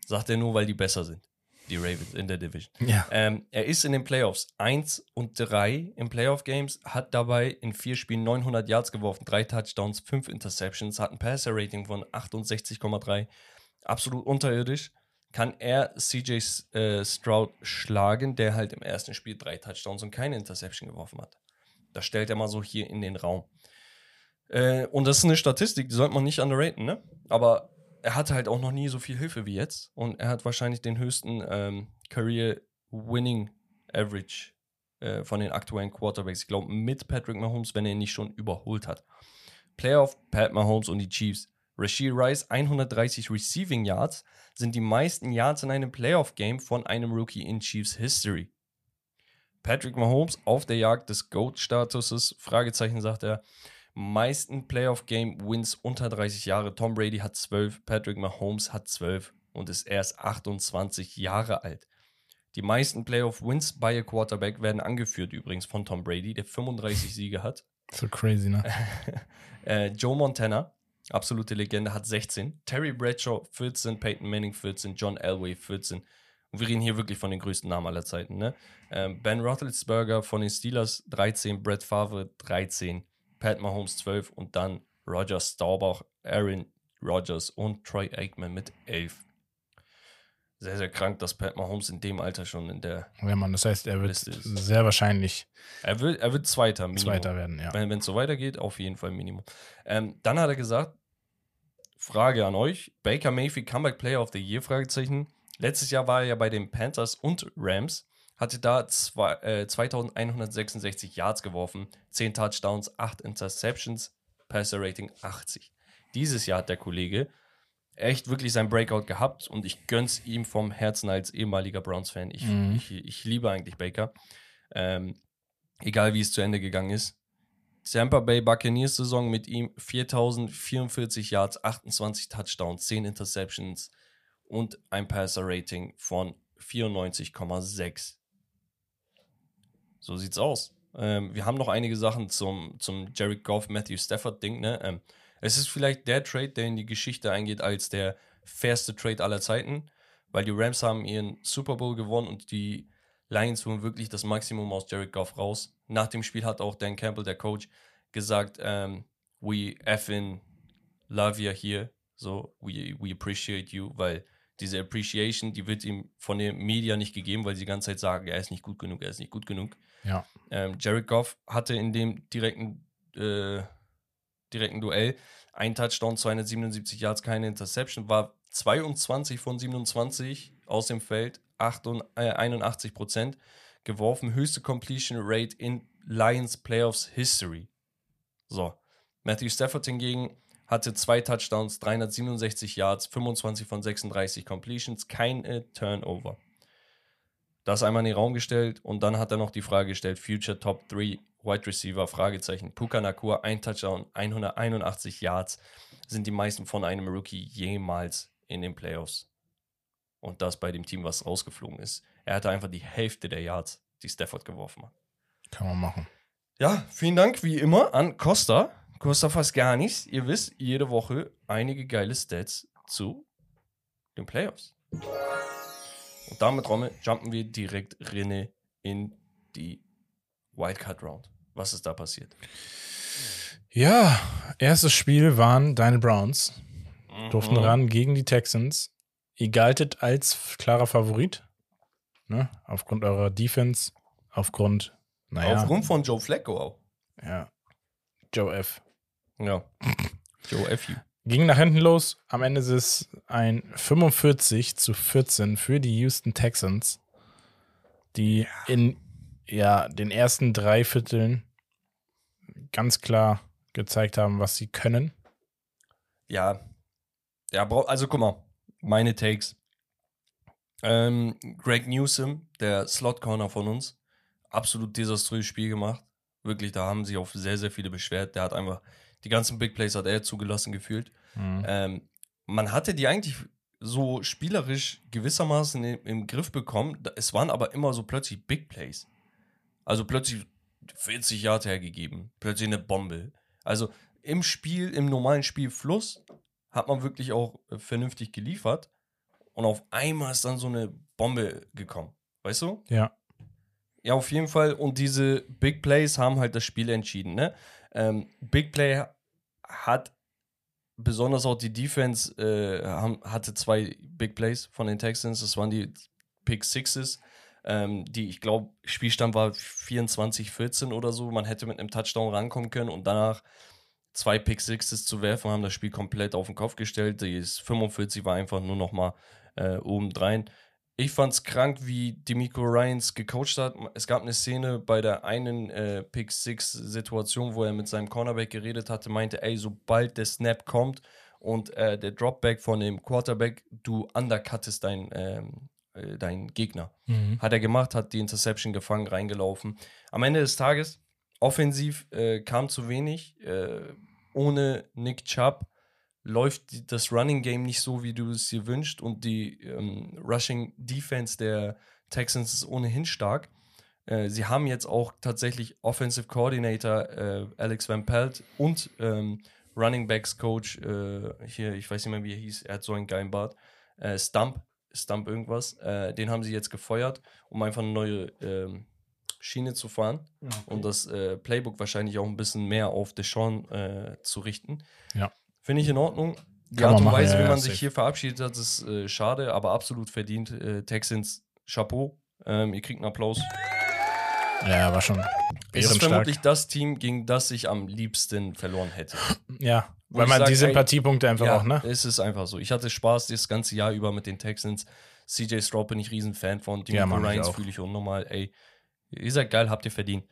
Sagt er nur, weil die besser sind, die Ravens in der Division. Ja. Ähm, er ist in den Playoffs 1 und 3 im Playoff-Games, hat dabei in vier Spielen 900 Yards geworfen, drei Touchdowns, fünf Interceptions, hat ein Passer-Rating von 68,3. Absolut unterirdisch. Kann er CJ äh, Stroud schlagen, der halt im ersten Spiel drei Touchdowns und keine Interception geworfen hat. Das stellt er mal so hier in den Raum. Äh, und das ist eine Statistik, die sollte man nicht underraten, ne? Aber er hatte halt auch noch nie so viel Hilfe wie jetzt. Und er hat wahrscheinlich den höchsten ähm, Career Winning Average äh, von den aktuellen Quarterbacks. Ich glaube, mit Patrick Mahomes, wenn er ihn nicht schon überholt hat. Playoff, Pat Mahomes und die Chiefs. Rashid Rice, 130 Receiving Yards, sind die meisten Yards in einem Playoff-Game von einem Rookie in Chiefs History. Patrick Mahomes auf der Jagd des GOAT-Statuses, Fragezeichen sagt er, meisten Playoff-Game-Wins unter 30 Jahre. Tom Brady hat 12, Patrick Mahomes hat 12 und ist erst 28 Jahre alt. Die meisten Playoff-Wins bei a Quarterback werden angeführt übrigens von Tom Brady, der 35 Siege hat. So crazy, ne? Äh, Joe Montana, absolute Legende, hat 16. Terry Bradshaw 14, Peyton Manning 14, John Elway 14 Und wir reden hier wirklich von den größten Namen aller Zeiten. Ne? Ähm, ben Roethlisberger von den Steelers 13, Brett Favre 13, Pat Mahomes 12 und dann Roger Staubach, Aaron Rodgers und Troy Aikman mit 11. Sehr, sehr krank, dass Pat Mahomes in dem Alter schon in der. Ja, Mann, das heißt, er wird sehr wahrscheinlich Er wird, er wird Zweiter, Minimum. Zweiter werden, ja. Wenn es so weitergeht, auf jeden Fall Minimum. Ähm, dann hat er gesagt, Frage an euch, Baker Mayfield Comeback Player of the Year, Fragezeichen. Letztes Jahr war er ja bei den Panthers und Rams, hatte da zwei, äh, 2166 Yards geworfen, 10 Touchdowns, 8 Interceptions, Passer Rating 80. Dieses Jahr hat der Kollege echt wirklich sein Breakout gehabt und ich gönn's ihm vom Herzen als ehemaliger Browns-Fan. Ich, Mhm. ich, ich liebe eigentlich Baker. Ähm, egal wie es zu Ende gegangen ist. Tampa Bay Buccaneers Saison mit ihm 4044 Yards, 28 Touchdowns, 10 Interceptions und ein Passer Rating von 94,6. So sieht's aus. Ähm, wir haben noch einige Sachen zum, zum Jared Goff, Matthew Stafford Ding. Ne? Ähm, es ist vielleicht der Trade, der in die Geschichte eingeht als der fairste Trade aller Zeiten, weil die Rams haben ihren Super Bowl gewonnen und die Lions holen wirklich das Maximum aus Jared Goff raus. Nach dem Spiel hat auch Dan Campbell, der Coach, gesagt, ähm, we effing love you here, so we, we appreciate you, weil diese Appreciation, die wird ihm von den Media nicht gegeben, weil sie die ganze Zeit sagen, er ist nicht gut genug, er ist nicht gut genug. Ja. Ähm, Jared Goff hatte in dem direkten, äh, direkten Duell ein Touchdown, 277 Yards, keine Interception, war 22 von 27 aus dem Feld, 88, äh, 81 Prozent geworfen, höchste Completion Rate in Lions Playoffs History. So, Matthew Stafford hingegen hatte zwei Touchdowns, 367 Yards, 25 von 36 Completions, keine Turnover. Das einmal in den Raum gestellt und dann hat er noch die Frage gestellt: Future Top 3 Wide Receiver? Fragezeichen. Puka Nakua, ein Touchdown, 181 Yards sind die meisten von einem Rookie jemals in den Playoffs. Und das bei dem Team, was rausgeflogen ist. Er hatte einfach die Hälfte der Yards, die Stafford geworfen hat. Kann man machen. Ja, vielen Dank wie immer an Costa. Costa fast gar nichts. Ihr wisst, jede Woche einige geile Stats zu den Playoffs. Und damit, Romme, jumpen wir direkt rinne in die Wildcard Round. Was ist da passiert? Ja, erstes Spiel waren deine Browns. Durften Mhm. ran gegen die Texans. Ihr galtet als klarer Favorit. Ne? Aufgrund eurer Defense. Aufgrund, naja, Aufgrund von Joe Flacco auch. ja, Joe F. Ja. Joe F. Ging nach hinten los. Am Ende ist es ein 45 zu 14 für die Houston Texans, die in ja, den ersten drei Vierteln ganz klar gezeigt haben, was sie können. Ja. Ja, also guck mal, meine Takes. Ähm, Greg Newsom, der Slot-Corner von uns, absolut desaströses Spiel gemacht. Wirklich, da haben sich auch sehr, sehr viele beschwert. Der hat einfach, die ganzen Big Plays hat er zugelassen gefühlt. Mhm. Ähm, man hatte die eigentlich so spielerisch gewissermaßen im, im Griff bekommen. Es waren aber immer so plötzlich Big Plays. Also plötzlich 40 Yard hergegeben, plötzlich eine Bombe. Also im Spiel, im normalen Spielfluss hat man wirklich auch äh, vernünftig geliefert. Und auf einmal ist dann so eine Bombe gekommen. Weißt du? Ja. Ja, auf jeden Fall. Und diese Big Plays haben halt das Spiel entschieden. Ne? Ähm, Big Play hat besonders auch die Defense äh, haben, hatte zwei Big Plays von den Texans. Das waren die Pick Sixes, ähm, die ich glaube, Spielstand war 24-14 oder so. Man hätte mit einem Touchdown rankommen können und danach zwei Pick Sixes zu werfen, haben das Spiel komplett auf den Kopf gestellt. Die 45 war einfach nur noch mal äh, obendrein. Ich fand's krank, wie Demico Ryans gecoacht hat. Es gab eine Szene bei der einen äh, Pick Six Situation, wo er mit seinem Cornerback geredet hatte, meinte, ey, sobald der Snap kommt und äh, der Dropback von dem Quarterback, du undercuttest dein, ähm, äh, deinen Gegner. Mhm. Hat er gemacht, hat die Interception gefangen, reingelaufen. Am Ende des Tages, offensiv äh, kam zu wenig. Äh, ohne Nick Chubb läuft das Running Game nicht so, wie du es dir wünschst. Und die ähm, Rushing Defense der Texans ist ohnehin stark. Äh, sie haben jetzt auch tatsächlich Offensive Coordinator äh, Alex Van Pelt und ähm, Running Backs Coach, äh, hier, ich weiß nicht mehr, wie er hieß, er hat so einen geilen Bart, äh, Stump Stump irgendwas. Äh, den haben sie jetzt gefeuert, um einfach eine neue ähm, Schiene zu fahren und das äh, Playbook wahrscheinlich auch ein bisschen mehr auf Deshaun zu richten. Ja. Finde ich in Ordnung. Die Art und machen, Weise, ja, wie ja, man safe. sich hier verabschiedet hat, ist äh, schade, aber absolut verdient. Äh, Texans, Chapeau. Ähm, ihr kriegt einen Applaus. Ja, war schon Es ist vermutlich das Team, gegen das ich am liebsten verloren hätte. Ja, Wo weil man sag, die Sympathiepunkte einfach ja, auch, ne? es ist einfach so. Ich hatte Spaß das ganze Jahr über mit den Texans. CJ Stroud bin ich riesen Fan von. Ja, Mann, ich Ryans auch. fühle ich unnormal. Ey, ihr seid geil, habt ihr verdient.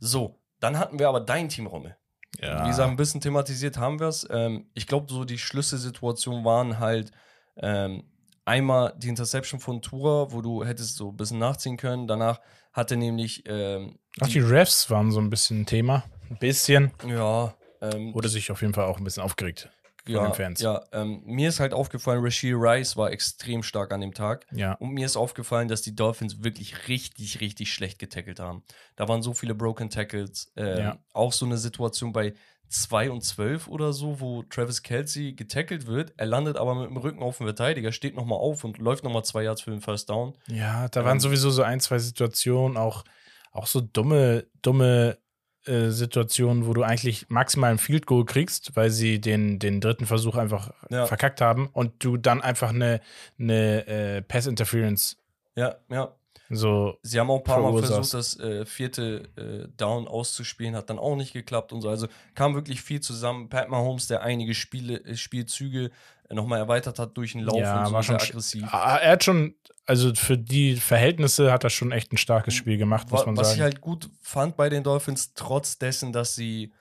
So, dann hatten wir aber dein Team, Rommel. Ja. Wie gesagt, ein bisschen thematisiert haben wir es. Ähm, ich glaube, so die Schlüsselsituationen waren halt ähm, einmal die Interception von Tura, wo du hättest so ein bisschen nachziehen können. Danach hatte nämlich ähm, Ach, die Refs waren so ein bisschen ein Thema. Ein bisschen. ja, ähm, Wurde sich auf jeden Fall auch ein bisschen aufgeregt von ja, den Fans. ja ähm, mir ist halt aufgefallen, Rashid Rice war extrem stark an dem Tag. Ja. Und mir ist aufgefallen, dass die Dolphins wirklich richtig, richtig schlecht getackelt haben. Da waren so viele Broken Tackles. Ähm, Ja. Auch so eine Situation bei 2 und 12 oder so, wo Travis Kelsey getackelt wird. Er landet aber mit dem Rücken auf den Verteidiger, steht nochmal auf und läuft nochmal zwei Yards für den First Down. Ja, da waren Ähm, sowieso so ein, zwei Situationen, auch, auch so dumme, dumme äh, Situationen, wo du eigentlich maximal ein Field Goal kriegst, weil sie den, den dritten Versuch einfach Ja. verkackt haben und du dann einfach eine, eine äh, Pass Interference Ja, ja. so. Sie haben auch ein paar Mal versucht, das äh, vierte äh, Down auszuspielen, hat dann auch nicht geklappt und so. Also kam wirklich viel zusammen. Pat Mahomes, der einige Spiele, äh, Spielzüge nochmal erweitert hat durch den Lauf Ja, und so war schon aggressiv. Ah, Er hat schon, also für die Verhältnisse hat er schon echt ein starkes Spiel gemacht, muss man Was sagen. ich halt gut fand bei den Dolphins, trotz dessen, dass sie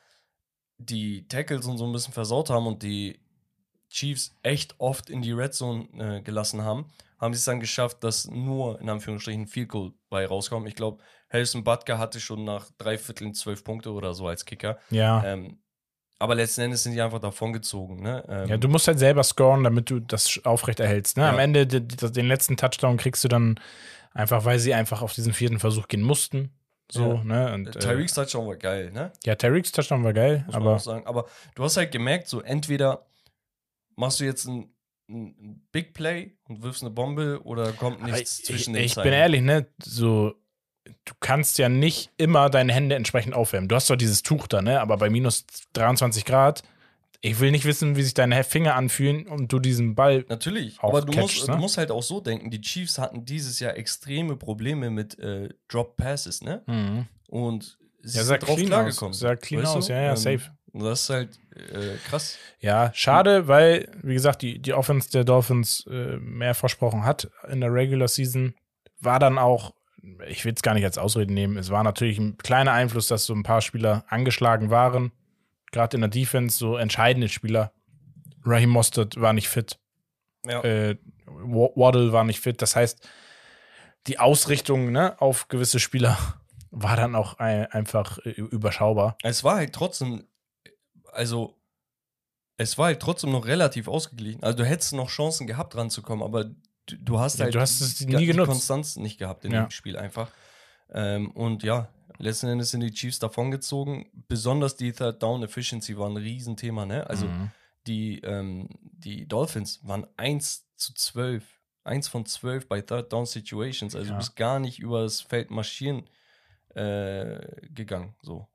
die Tackles und so ein bisschen versaut haben und die Chiefs echt oft in die Red Zone äh, gelassen haben, haben sie es dann geschafft, dass nur in Anführungsstrichen Field Goal bei rauskommt. Ich glaube, Harrison Butker hatte schon nach drei Vierteln zwölf Punkte oder so als Kicker. ja. Ähm, aber letzten Endes sind die einfach davongezogen. Ne? Ähm, Ja, du musst halt selber scoren, damit du das aufrecht erhältst. Ne? Am Ja. Ende de- de- den letzten Touchdown kriegst du dann einfach, weil sie einfach auf diesen vierten Versuch gehen mussten. So, Ja. ne? Und, äh, Tyreek's Touchdown war geil, ne? ja, Tyreek's Touchdown war geil, muss aber sagen. Aber du hast halt gemerkt, so entweder machst du jetzt ein, ein Big Play und wirfst eine Bombe oder kommt nichts ich, zwischen ich, den ich Zeilen. bin ehrlich, ne? So, du kannst ja nicht immer deine Hände entsprechend aufwärmen. Du hast zwar dieses Tuch da, ne? Aber bei minus 23 Grad, ich will nicht wissen, wie sich deine Finger anfühlen und du diesen Ball. Natürlich, aber du catchst, musst, ne? du musst halt auch so denken, die Chiefs hatten dieses Jahr extreme Probleme mit äh, Drop Passes, ne? Mhm. Und sie Ja, sind drauf klargekommen. Sah clean weißt du? aus, ja, ja, Ähm, safe. Das ist halt äh, krass. Ja, schade, weil, wie gesagt, die, die Offense der Dolphins äh, mehr versprochen hat in der Regular Season. War dann auch, ich will es gar nicht als Ausrede nehmen, es war natürlich ein kleiner Einfluss, dass so ein paar Spieler angeschlagen waren. Gerade in der Defense, so entscheidende Spieler. Raheem Mostert war nicht fit. Ja. Äh, Wa- Waddle war nicht fit. Das heißt, die Ausrichtung ne, auf gewisse Spieler war dann auch ein, einfach äh, überschaubar. Es war halt trotzdem, also es war halt trotzdem noch relativ ausgeglichen. Also du hättest noch Chancen gehabt, ranzukommen, aber du, du hast Ja, halt du hast es die, nie die genutzt. Konstanz nicht gehabt in Ja. dem Spiel einfach. Ähm, und ja, letzten Endes sind die Chiefs davongezogen. Besonders die Third Down Efficiency war ein Riesenthema, ne? Also Mhm. die, ähm, die Dolphins waren 1 zu 12. 1 von 12 bei Third Down Situations. Also Ja. du bist gar nicht über das Feld marschieren äh, gegangen. So.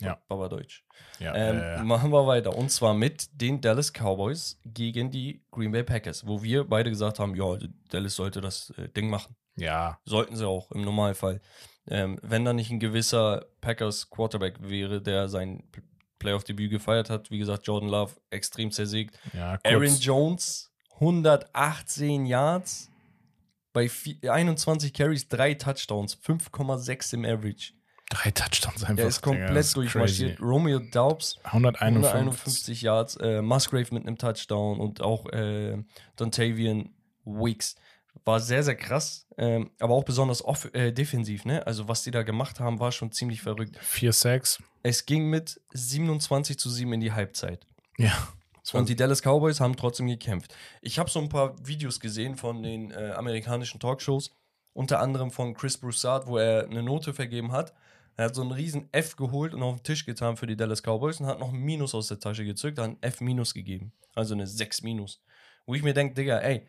Ja. Baba Deutsch. ja, Ähm, äh, Machen wir weiter. Und zwar mit den Dallas Cowboys gegen die Green Bay Packers, wo wir beide gesagt haben, ja, Dallas sollte das äh, Ding machen. ja, Sollten sie auch im Normalfall. Ähm, wenn da nicht ein gewisser Packers Quarterback wäre, der sein Playoff-Debüt gefeiert hat, wie gesagt, Jordan Love extrem zersägt. ja. Aaron Jones, 118 Yards, bei vi- 21 Carries, drei Touchdowns, 5,6 im Average. Drei Touchdowns einfach. Er ist komplett durchmarschiert. Romeo Daubs, 151. 151 Yards, äh, Musgrave mit einem Touchdown und auch äh, Dontavian Weeks. War sehr, sehr krass, ähm, aber auch besonders off äh, defensiv, ne? Also, was die da gemacht haben, war schon ziemlich verrückt. 4 Sacks. Es ging mit 27 zu 7 in die Halbzeit. Ja. Und die Dallas Cowboys haben trotzdem gekämpft. Ich habe so ein paar Videos gesehen von den äh, amerikanischen Talkshows, unter anderem von Chris Broussard, wo er eine Note vergeben hat. Er hat so einen riesen F geholt und auf den Tisch getan für die Dallas Cowboys und hat noch ein Minus aus der Tasche gezückt, hat ein F minus gegeben. Also eine 6 minus. Wo ich mir denke, Digga, ey,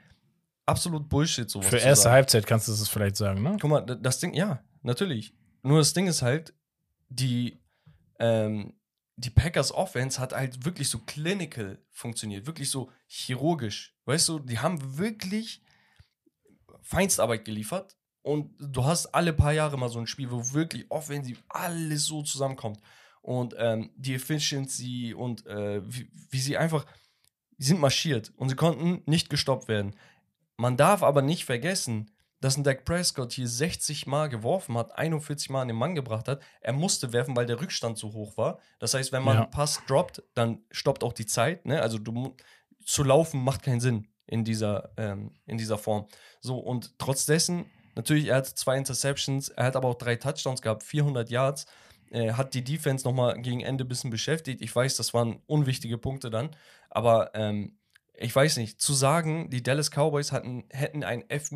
absolut Bullshit, sowas Für erste sagen. Halbzeit kannst du es vielleicht sagen, ne? Guck mal, das Ding, ja, natürlich. Nur das Ding ist halt, die, ähm, die Packers Offense hat halt wirklich so clinical funktioniert, wirklich so chirurgisch. Weißt du, die haben wirklich Feinstarbeit geliefert und du hast alle paar Jahre mal so ein Spiel, wo wirklich offensiv alles so zusammenkommt. Und ähm, die Efficiency und äh, wie, wie sie einfach, die sind marschiert und sie konnten nicht gestoppt werden. Man darf aber nicht vergessen, dass ein Dak Prescott hier 60 Mal geworfen hat, 41 Mal an den Mann gebracht hat. Er musste werfen, weil der Rückstand so hoch war. Das heißt, wenn man Ja. einen Pass droppt, dann stoppt auch die Zeit. Ne? Also du, zu laufen macht keinen Sinn in dieser, ähm, in dieser Form. So, und trotz dessen, natürlich, er hat zwei Interceptions, er hat aber auch drei Touchdowns gehabt, 400 Yards. Äh, hat die Defense nochmal gegen Ende ein bisschen beschäftigt. Ich weiß, das waren unwichtige Punkte dann, aber ähm, ich weiß nicht, zu sagen, die Dallas Cowboys hatten, hätten ein F-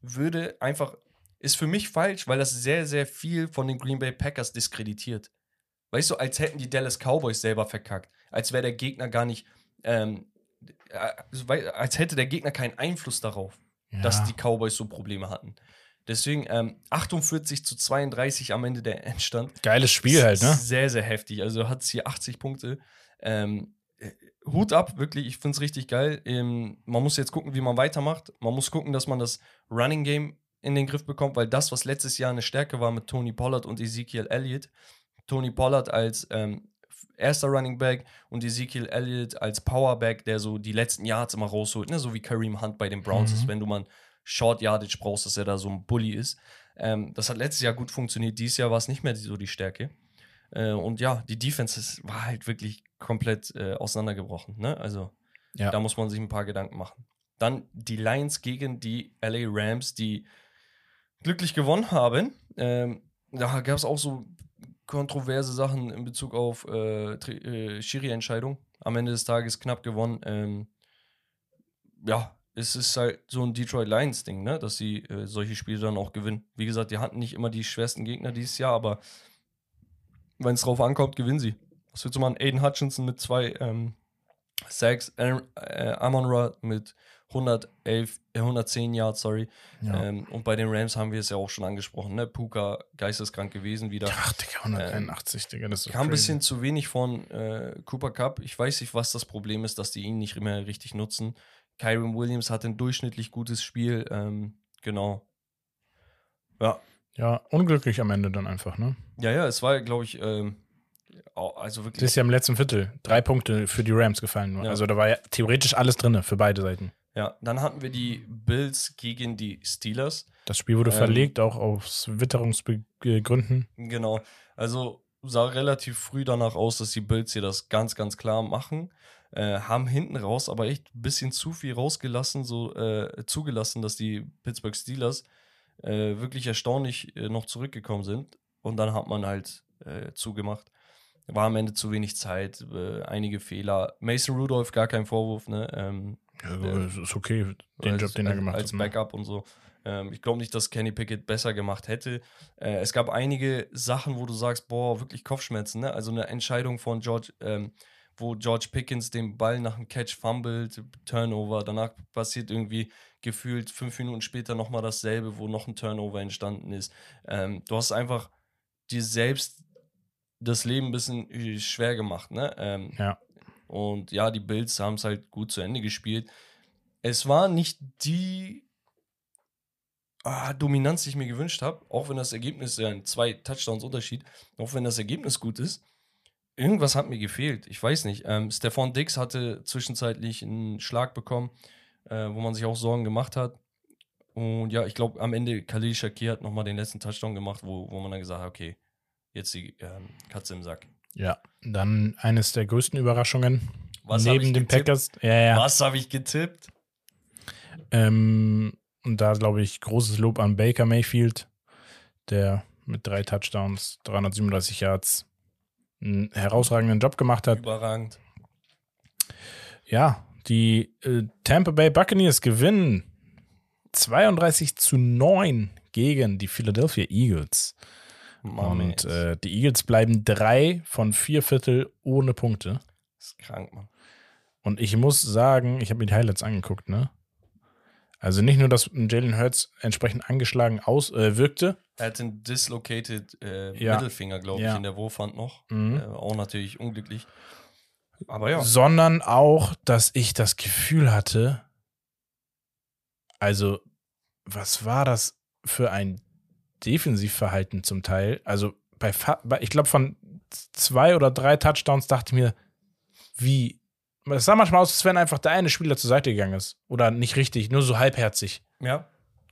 würde einfach, ist für mich falsch, weil das sehr, sehr viel von den Green Bay Packers diskreditiert. Weißt du, als hätten die Dallas Cowboys selber verkackt. Als wäre der Gegner gar nicht, ähm, äh, als hätte der Gegner keinen Einfluss darauf, Ja. dass die Cowboys so Probleme hatten. Deswegen ähm, 48 zu 32 am Ende der Endstand. Geiles Spiel halt, ne? Sehr, sehr heftig. Also hat es hier 80 Punkte. Ähm, äh, Hut ab, wirklich, ich finde es richtig geil. Ähm, man muss jetzt gucken, wie man weitermacht. Man muss gucken, dass man das Running Game in den Griff bekommt, weil das, was letztes Jahr eine Stärke war mit Tony Pollard und Ezekiel Elliott, Tony Pollard als ähm, erster Running Back und Ezekiel Elliott als Powerback, der so die letzten Yards immer rausholt, ne? so wie Kareem Hunt bei den Browns Mhm. ist, wenn du mal Short Yardage brauchst, dass er da so ein Bully ist. Ähm, das hat letztes Jahr gut funktioniert, dieses Jahr war es nicht mehr so die Stärke. Äh, und ja, die Defense war halt wirklich komplett äh, auseinandergebrochen. Ne? Also Ja. da muss man sich ein paar Gedanken machen. Dann die Lions gegen die LA Rams, die glücklich gewonnen haben. Ähm, da gab es auch so kontroverse Sachen in Bezug auf äh, äh, Schiri-Entscheidung. Am Ende des Tages knapp gewonnen. Ähm, ja, es ist halt so ein Detroit Lions-Ding, ne? dass sie äh, solche Spiele dann auch gewinnen. Wie gesagt, die hatten nicht immer die schwersten Gegner dieses Jahr, aber wenn es drauf ankommt, gewinnen sie. Was willst du machen? Aiden Hutchinson mit zwei ähm, Sacks, äh, Amon Ra mit 111, äh, 110 Yards, sorry. Ja. Ähm, und bei den Rams haben wir es ja auch schon angesprochen, ne? Puka geisteskrank gewesen wieder. Ach, Digga, 181, Digga, das ist so Kam ein bisschen zu wenig von äh, Cooper Cup. Ich weiß nicht, was das Problem ist, dass die ihn nicht mehr richtig nutzen. Kyron Williams hatte ein durchschnittlich gutes Spiel. Ähm, genau. Ja, Ja, unglücklich am Ende dann einfach, ne? ja, ja, es war, glaube ich, ähm, also Das wirklich. ist ja im letzten Viertel drei Punkte für die Rams gefallen. Ja. Also da war ja theoretisch alles drin für beide Seiten. Ja, dann hatten wir die Bills gegen die Steelers. Das Spiel wurde Ähm, verlegt, auch aus Witterungsgründen. Genau. Also sah relativ früh danach aus, dass die Bills hier das ganz, ganz klar machen. Äh, haben hinten raus aber echt ein bisschen zu viel rausgelassen, so äh, zugelassen, dass die Pittsburgh Steelers äh, wirklich erstaunlich äh, noch zurückgekommen sind. Und dann hat man halt äh, zugemacht. War am Ende zu wenig Zeit, äh, einige Fehler. Mason Rudolph, gar kein Vorwurf, ne? Ähm, Ja, es ist okay, den als, Job, den er als- gemacht als hat. ne? Backup und so. Ähm, ich glaube nicht, dass Kenny Pickett besser gemacht hätte. Äh, es gab einige Sachen, wo du sagst, boah, wirklich Kopfschmerzen. Ne? Also eine Entscheidung von George, ähm, wo George Pickens den Ball nach dem Catch fummelt, Turnover. Danach passiert irgendwie gefühlt fünf Minuten später nochmal dasselbe, wo noch ein Turnover entstanden ist. Ähm, du hast einfach dir selbst das Leben ein bisschen äh, schwer gemacht. Ne? Ähm, Ja. Und ja, die Bills haben es halt gut zu Ende gespielt. Es war nicht die ah, Dominanz, die ich mir gewünscht habe, auch wenn das Ergebnis ja ein zwei Touchdowns Unterschied, auch wenn das Ergebnis gut ist. Irgendwas hat mir gefehlt. Ich weiß nicht. Ähm, Stefan Dix hatte zwischenzeitlich einen Schlag bekommen, äh, wo man sich auch Sorgen gemacht hat. Und ja, ich glaube, am Ende Khalil Shakir hat nochmal den letzten Touchdown gemacht, wo, wo man dann gesagt hat, okay, jetzt die ähm, Katze im Sack. Ja, dann eines der größten Überraschungen Was neben ich den? Packers. Ja, ja. Was habe ich getippt? Ähm, und da glaube ich großes Lob an Baker Mayfield, der mit drei Touchdowns, 337 Yards einen herausragenden Job gemacht hat. Überragend. Ja, die äh, Tampa Bay Buccaneers gewinnen 32 zu 9 gegen die Philadelphia Eagles. Und äh, die Eagles bleiben drei von vier Viertel ohne Punkte. ist krank, Mann. Und ich muss sagen, ich habe mir die Highlights angeguckt, ne? Also nicht nur, dass Jalen Hurts entsprechend angeschlagen aus, äh, wirkte. Er hat einen dislocated äh, Ja. Mittelfinger, glaube ich, Ja. in der Wurfhand noch. Mhm. Äh, auch natürlich unglücklich. Aber ja. Sondern auch, dass ich das Gefühl hatte, also, was war das für ein Defensivverhalten zum Teil? Also, bei, bei ich glaube, von zwei oder drei Touchdowns dachte ich mir, wie. Es sah manchmal aus, als wenn einfach der eine Spieler zur Seite gegangen ist. Oder nicht richtig, nur so halbherzig. Ja.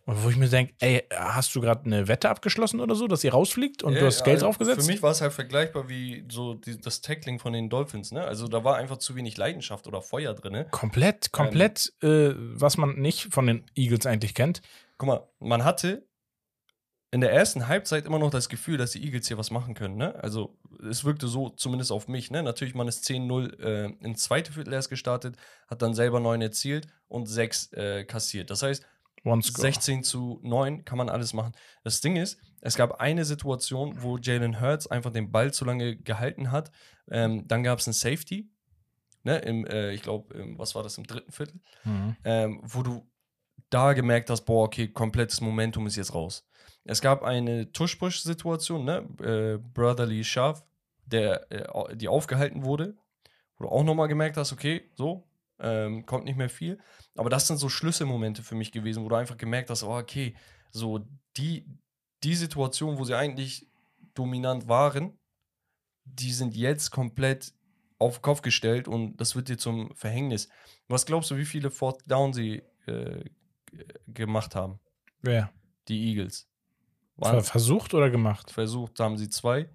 Und wo ich mir denke, ey, hast du gerade eine Wette abgeschlossen oder so, dass ihr rausfliegt und Ja, du hast Geld also draufgesetzt? Für mich war es halt vergleichbar wie so die, das Tackling von den Dolphins, ne? Also da war einfach zu wenig Leidenschaft oder Feuer drin. Ne? Komplett, komplett, äh, was man nicht von den Eagles eigentlich kennt. Guck mal, man hatte in der ersten Halbzeit immer noch das Gefühl, dass die Eagles hier was machen können, ne? Also es wirkte so zumindest auf mich, ne? Natürlich, man ist 10-0 äh, ins zweite Viertel erst gestartet, hat dann selber 9 erzielt und 6 äh, kassiert. Das heißt, One score. 16 zu 9 kann man alles machen. Das Ding ist, es gab eine Situation, wo Jalen Hurts einfach den Ball zu lange gehalten hat. Ähm, dann gab es einen Safety, ne, im, äh, ich glaube, was war das, im dritten Viertel, Mhm. ähm, wo du da gemerkt hast, boah, okay, komplettes Momentum ist jetzt raus. Es gab eine Tush-Push-Situation, ne, äh, Brotherly Shove, der, äh, die aufgehalten wurde, wo du auch nochmal gemerkt hast, okay, so, ähm, kommt nicht mehr viel. Aber das sind so Schlüsselmomente für mich gewesen, wo du einfach gemerkt hast, oh, okay, so die, die Situation, wo sie eigentlich dominant waren, die sind jetzt komplett auf den Kopf gestellt und das wird dir zum Verhängnis. Was glaubst du, wie viele Fourth Down sie äh, g- gemacht haben? Wer? Die Eagles. Waren versucht oder gemacht? versucht, haben sie zwei,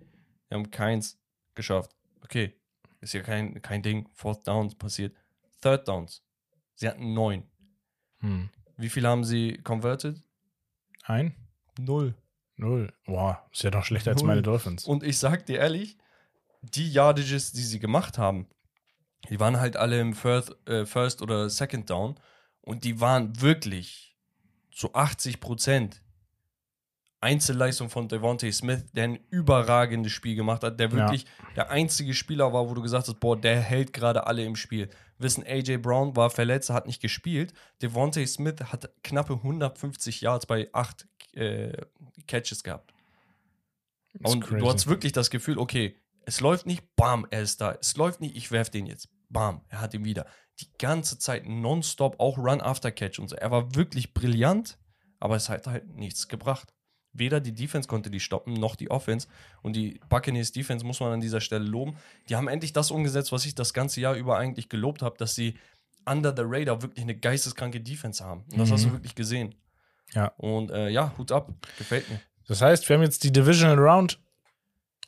wir haben keins geschafft. Okay, ist ja kein, kein Ding, Fourth Downs passiert. Third Downs. Sie hatten neun. Hm. Wie viel haben sie converted? Ein? Null. Null. Boah, ist ja noch schlechter als Null. meine Dolphins. Und ich sag dir ehrlich, die Yardages, die sie gemacht haben, die waren halt alle im First, äh, First oder Second Down und die waren wirklich zu 80 Prozent Einzelleistung von Devontae Smith, der ein überragendes Spiel gemacht hat, der wirklich der einzige Spieler war, wo du gesagt hast, boah, der hält gerade alle im Spiel. Wissen, AJ Brown war verletzt, hat nicht gespielt. Devontae Smith hat knappe 150 Yards bei acht äh, Catches gehabt. Ist Und crazy. du hast wirklich das Gefühl, okay, es läuft nicht, bam, er ist da. Es läuft nicht, ich werf den jetzt. Bam, er hat ihn wieder. Die ganze Zeit nonstop, auch Run after Catch und so. Er war wirklich brillant, aber es hat halt nichts gebracht. Weder die Defense konnte die stoppen, noch die Offense. Und die Buccaneers Defense muss man an dieser Stelle loben. Die haben endlich das umgesetzt, was ich das ganze Jahr über eigentlich gelobt habe, dass sie under the radar wirklich eine geisteskranke Defense haben. Und das Mhm. hast du wirklich gesehen. Ja. Und äh, ja, Hut ab. Gefällt mir. Das heißt, wir haben jetzt die Divisional Round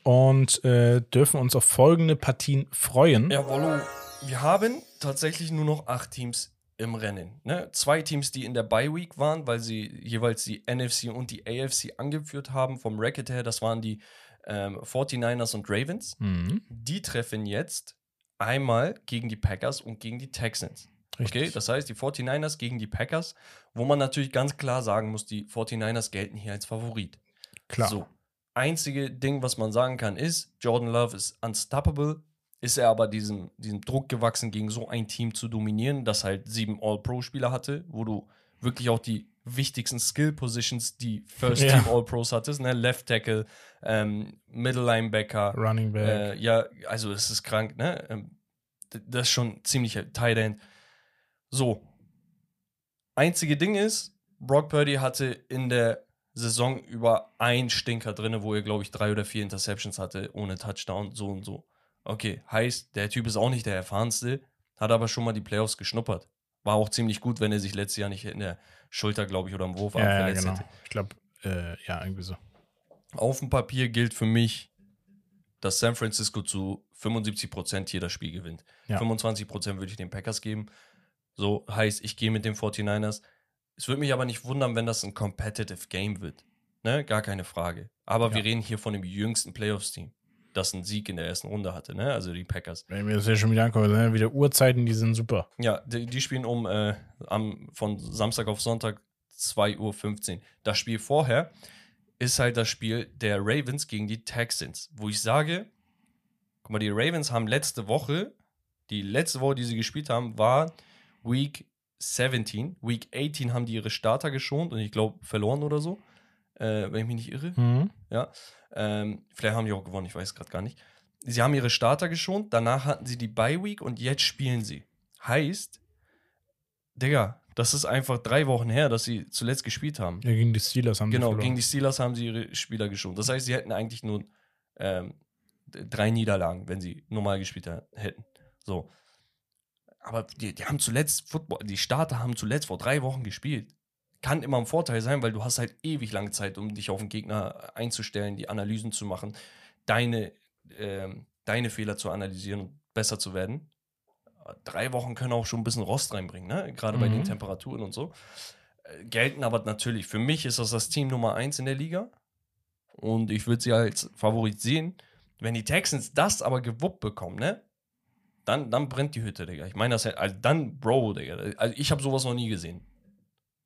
und äh, dürfen uns auf folgende Partien freuen. Ja, Wollo, wir haben tatsächlich nur noch acht Teams im Rennen. Ne? Zwei Teams, die in der Bye Week waren, weil sie jeweils die NFC und die AFC angeführt haben vom Racket her. Das waren die ähm, 49ers und Ravens. Mhm. Die treffen jetzt einmal gegen die Packers und gegen die Texans. Okay, Richtig. das heißt, die 49ers gegen die Packers, wo man natürlich ganz klar sagen muss, die 49ers gelten hier als Favorit. Klar. So. Einzige Ding, was man sagen kann, ist, Jordan Love ist unstoppable. Ist er aber diesem, diesem Druck gewachsen, gegen so ein Team zu dominieren, das halt sieben All-Pro-Spieler hatte, wo du wirklich auch die wichtigsten Skill-Positions, die First-Team Ja. All-Pros hattest, ne? Left Tackle, ähm, Middle Linebacker, Running Back. äh, ja, also es ist krank, ne? Ähm, das ist schon ziemlich Tight End. So. Einzige Ding ist, Brock Purdy hatte in der Saison über ein Stinker drin, wo er, glaube ich, drei oder vier Interceptions hatte, ohne Touchdown, so und so. Okay, heißt, der Typ ist auch nicht der erfahrenste, hat aber schon mal die Playoffs geschnuppert. War auch ziemlich gut, wenn er sich letztes Jahr nicht in der Schulter, glaube ich, oder im Wurf ja, ja, verletzt genau. hätte. Ich glaube, äh, ja, irgendwie so. Auf dem Papier gilt für mich, dass San Francisco zu 75% hier das Spiel gewinnt. Ja. 25% würde ich den Packers geben. So heißt, ich gehe mit den 49ers. Es würde mich aber nicht wundern, wenn das ein competitive Game wird. Ne? Gar keine Frage. Aber Ja. wir reden hier von dem jüngsten Playoffs-Team, das einen Sieg in der ersten Runde hatte, ne? also die Packers. Wenn wir das ja schon wieder angucken, ne? wieder Uhrzeiten, die sind super. Ja, die, die spielen um äh, am, von Samstag auf Sonntag 2.15 Uhr. Das Spiel vorher ist halt das Spiel der Ravens gegen die Texans, wo ich sage, guck mal, die Ravens haben letzte Woche, die letzte Woche, die sie gespielt haben, war Week 17, Week 18 haben die ihre Starter geschont und ich glaube verloren oder so, äh, wenn ich mich nicht irre. Mhm. Ja. Ähm, vielleicht haben die auch gewonnen, ich weiß gerade gar nicht. Sie haben ihre Starter geschont, danach hatten sie die Bye Week und jetzt spielen sie. Heißt, Digga, das ist einfach drei Wochen her, dass sie zuletzt gespielt haben. Ja, gegen die Steelers haben Genau, sie verloren. gegen die Steelers haben sie ihre Spieler geschont. Das heißt, sie hätten eigentlich nur ähm, drei Niederlagen, wenn sie normal gespielt hä- hätten. So. Aber die, die haben zuletzt Football, die Starter haben zuletzt vor drei Wochen gespielt. Kann immer ein Vorteil sein, weil du hast halt ewig lange Zeit, um dich auf den Gegner einzustellen, die Analysen zu machen, deine, ähm, deine Fehler zu analysieren und besser zu werden. Drei Wochen können auch schon ein bisschen Rost reinbringen, ne? gerade bei Mhm. den Temperaturen und so. Äh, Gelten aber natürlich, für mich ist das das Team Nummer eins in der Liga. Und ich würde sie als Favorit sehen. Wenn die Texans das aber gewuppt bekommen, ne? Dann, dann brennt die Hütte, Digga. Ich meine das ja, also dann, Bro, Digga. Also ich habe sowas noch nie gesehen.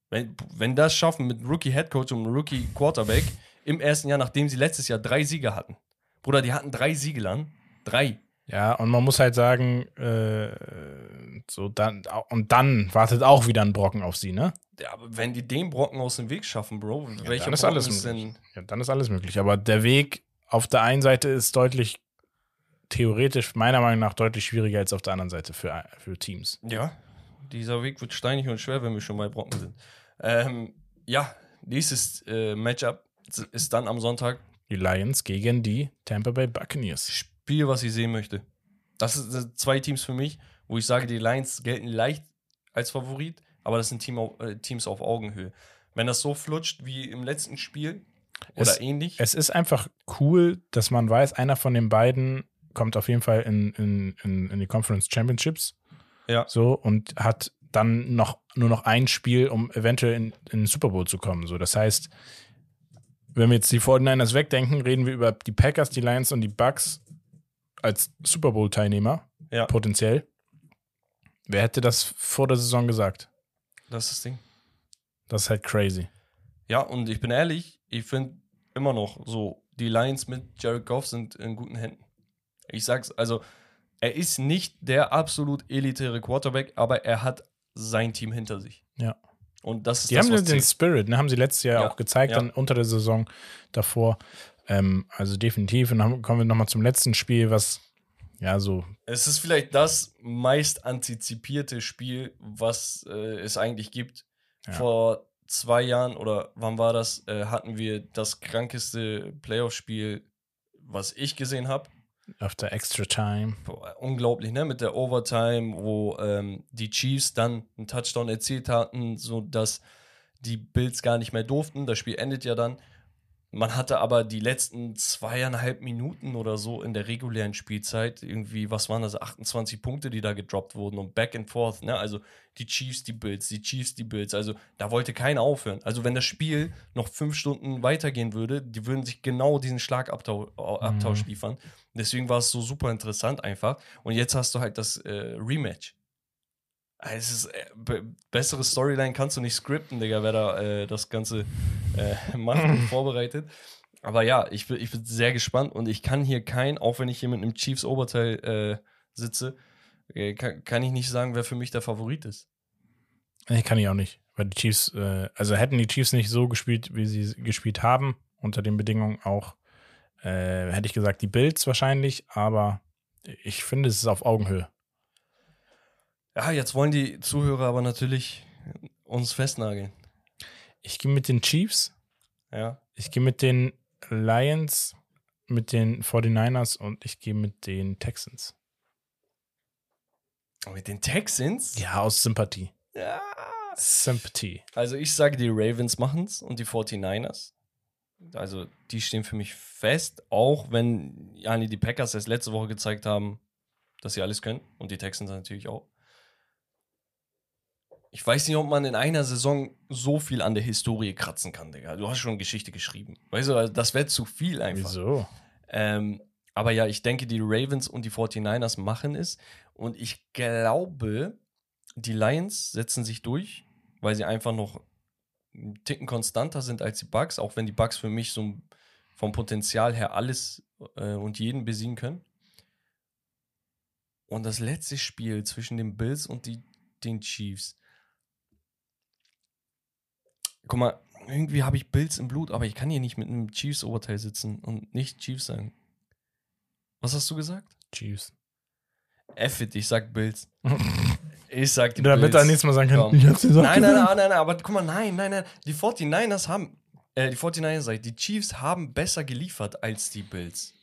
Wenn, wenn das schaffen mit Rookie Headcoach und Rookie Quarterback im ersten Jahr, nachdem sie letztes Jahr drei Siege hatten. Bruder, die hatten drei Siege lang. Drei. Ja, und man muss halt sagen, äh, so dann, und dann wartet auch wieder ein Brocken auf sie, ne? Ja, aber wenn die den Brocken aus dem Weg schaffen, Bro, Ja, welcher dann ist Brocken alles ist möglich. denn. Ja, dann ist alles möglich. Aber der Weg auf der einen Seite ist deutlich, theoretisch, meiner Meinung nach, deutlich schwieriger als auf der anderen Seite für, für Teams. Ja, dieser Weg wird steinig und schwer, wenn wir schon bei Brocken sind. Ähm, ja, nächstes äh, Matchup ist dann am Sonntag. Die Lions gegen die Tampa Bay Buccaneers. Spiel, was ich sehen möchte. Das sind zwei Teams für mich, wo ich sage, die Lions gelten leicht als Favorit, aber das sind Team äh, Teams auf Augenhöhe. Wenn das so flutscht wie im letzten Spiel oder Es- ähnlich, Es ist einfach cool, dass man weiß, einer von den beiden kommt auf jeden Fall in, in, in, in die Conference Championships. Ja. So und hat dann noch nur noch ein Spiel, um eventuell in, in den Super Bowl zu kommen. So, das heißt, wenn wir jetzt die 49ers wegdenken, reden wir über die Packers, die Lions und die Bucks als Super Bowl-Teilnehmer, Ja. potenziell. Wer hätte das vor der Saison gesagt? das ist das Ding. Das ist halt crazy. Ja, und ich bin ehrlich, ich finde immer noch so, die Lions mit Jared Goff sind in guten Händen. Ich sag's, also, er ist nicht der absolut elitäre Quarterback, aber er hat sein Team hinter sich. Ja. Und das ist Die das, haben was den zählt. Spirit, ne, haben sie letztes Jahr Ja, auch gezeigt, ja. dann unter der Saison davor. Ähm, also definitiv. Und dann kommen wir nochmal zum letzten Spiel, was ja so Es ist vielleicht das meist antizipierte Spiel, was äh, es eigentlich gibt. Ja. Vor zwei Jahren oder wann war das, äh, hatten wir das krankeste Playoff-Spiel, was ich gesehen habe. After extra time. Unglaublich, ne? Mit der Overtime, wo ähm, die Chiefs dann einen Touchdown erzielt hatten, sodass die Bills gar nicht mehr durften. Das Spiel endet ja dann. Man hatte aber die letzten zweieinhalb Minuten oder so in der regulären Spielzeit irgendwie, was waren das, 28 Punkte, die da gedroppt wurden und back and forth, ne? Also die Chiefs, die Bills, die Chiefs, die Bills. Also da wollte keiner aufhören. Also wenn das Spiel noch fünf Stunden weitergehen würde, die würden sich genau diesen Schlagabtausch Abtausch liefern. Deswegen war es so super interessant einfach. Und jetzt hast du halt das äh, Rematch. Ah, Es ist äh, be bessere Storyline kannst du nicht skripten, Digga, wer da äh, das Ganze äh, macht und vorbereitet. Aber ja, ich bin, ich bin sehr gespannt und ich kann hier kein, auch wenn ich hier mit einem Chiefs Oberteil äh, sitze, äh, kann, kann ich nicht sagen, wer für mich der Favorit ist. Nee, kann ich auch nicht. Weil die Chiefs, äh, also hätten die Chiefs nicht so gespielt, wie sie gespielt haben, unter den Bedingungen auch, hätte ich gesagt, die Bills wahrscheinlich, aber ich finde, es ist auf Augenhöhe. Ja, jetzt wollen die Zuhörer aber natürlich uns festnageln. Ich gehe mit den Chiefs, Ja. ich gehe mit den Lions, mit den 49ers und ich gehe mit den Texans. Und mit den Texans? Ja, aus Sympathie. Ja. Sympathy. Also ich sage, die Ravens machen es und die 49ers. Also die stehen für mich fest, auch wenn Jani die Packers erst letzte Woche gezeigt haben, dass sie alles können und die Texans natürlich auch. Ich weiß nicht, ob man in einer Saison so viel an der Historie kratzen kann, Digga. Du hast schon Geschichte geschrieben. Weißt du, also das wäre zu viel einfach. Wieso? Ähm, aber ja, ich denke, die Ravens und die 49ers machen es. Und ich glaube, die Lions setzen sich durch, weil sie einfach noch einen Ticken konstanter sind als die Bucks, auch wenn die Bucks für mich so vom Potenzial her alles äh, und jeden besiegen können. Und das letzte Spiel zwischen den Bills und die, den Chiefs. Guck mal, irgendwie habe ich Bills im Blut, aber ich kann hier nicht mit einem Chiefs-Oberteil sitzen und nicht Chiefs sagen. Was hast du gesagt? Chiefs. F it, ich sag Bills. ich sag die Damit Bills. er nächstes Mal sagen kann, Komm. ich hab's doch Nein, nein, gesagt. nein, nein, nein, aber guck mal, nein, nein, nein. Die 49ers haben, äh, die 49ers, sag ich, die Chiefs haben besser geliefert als die Bills.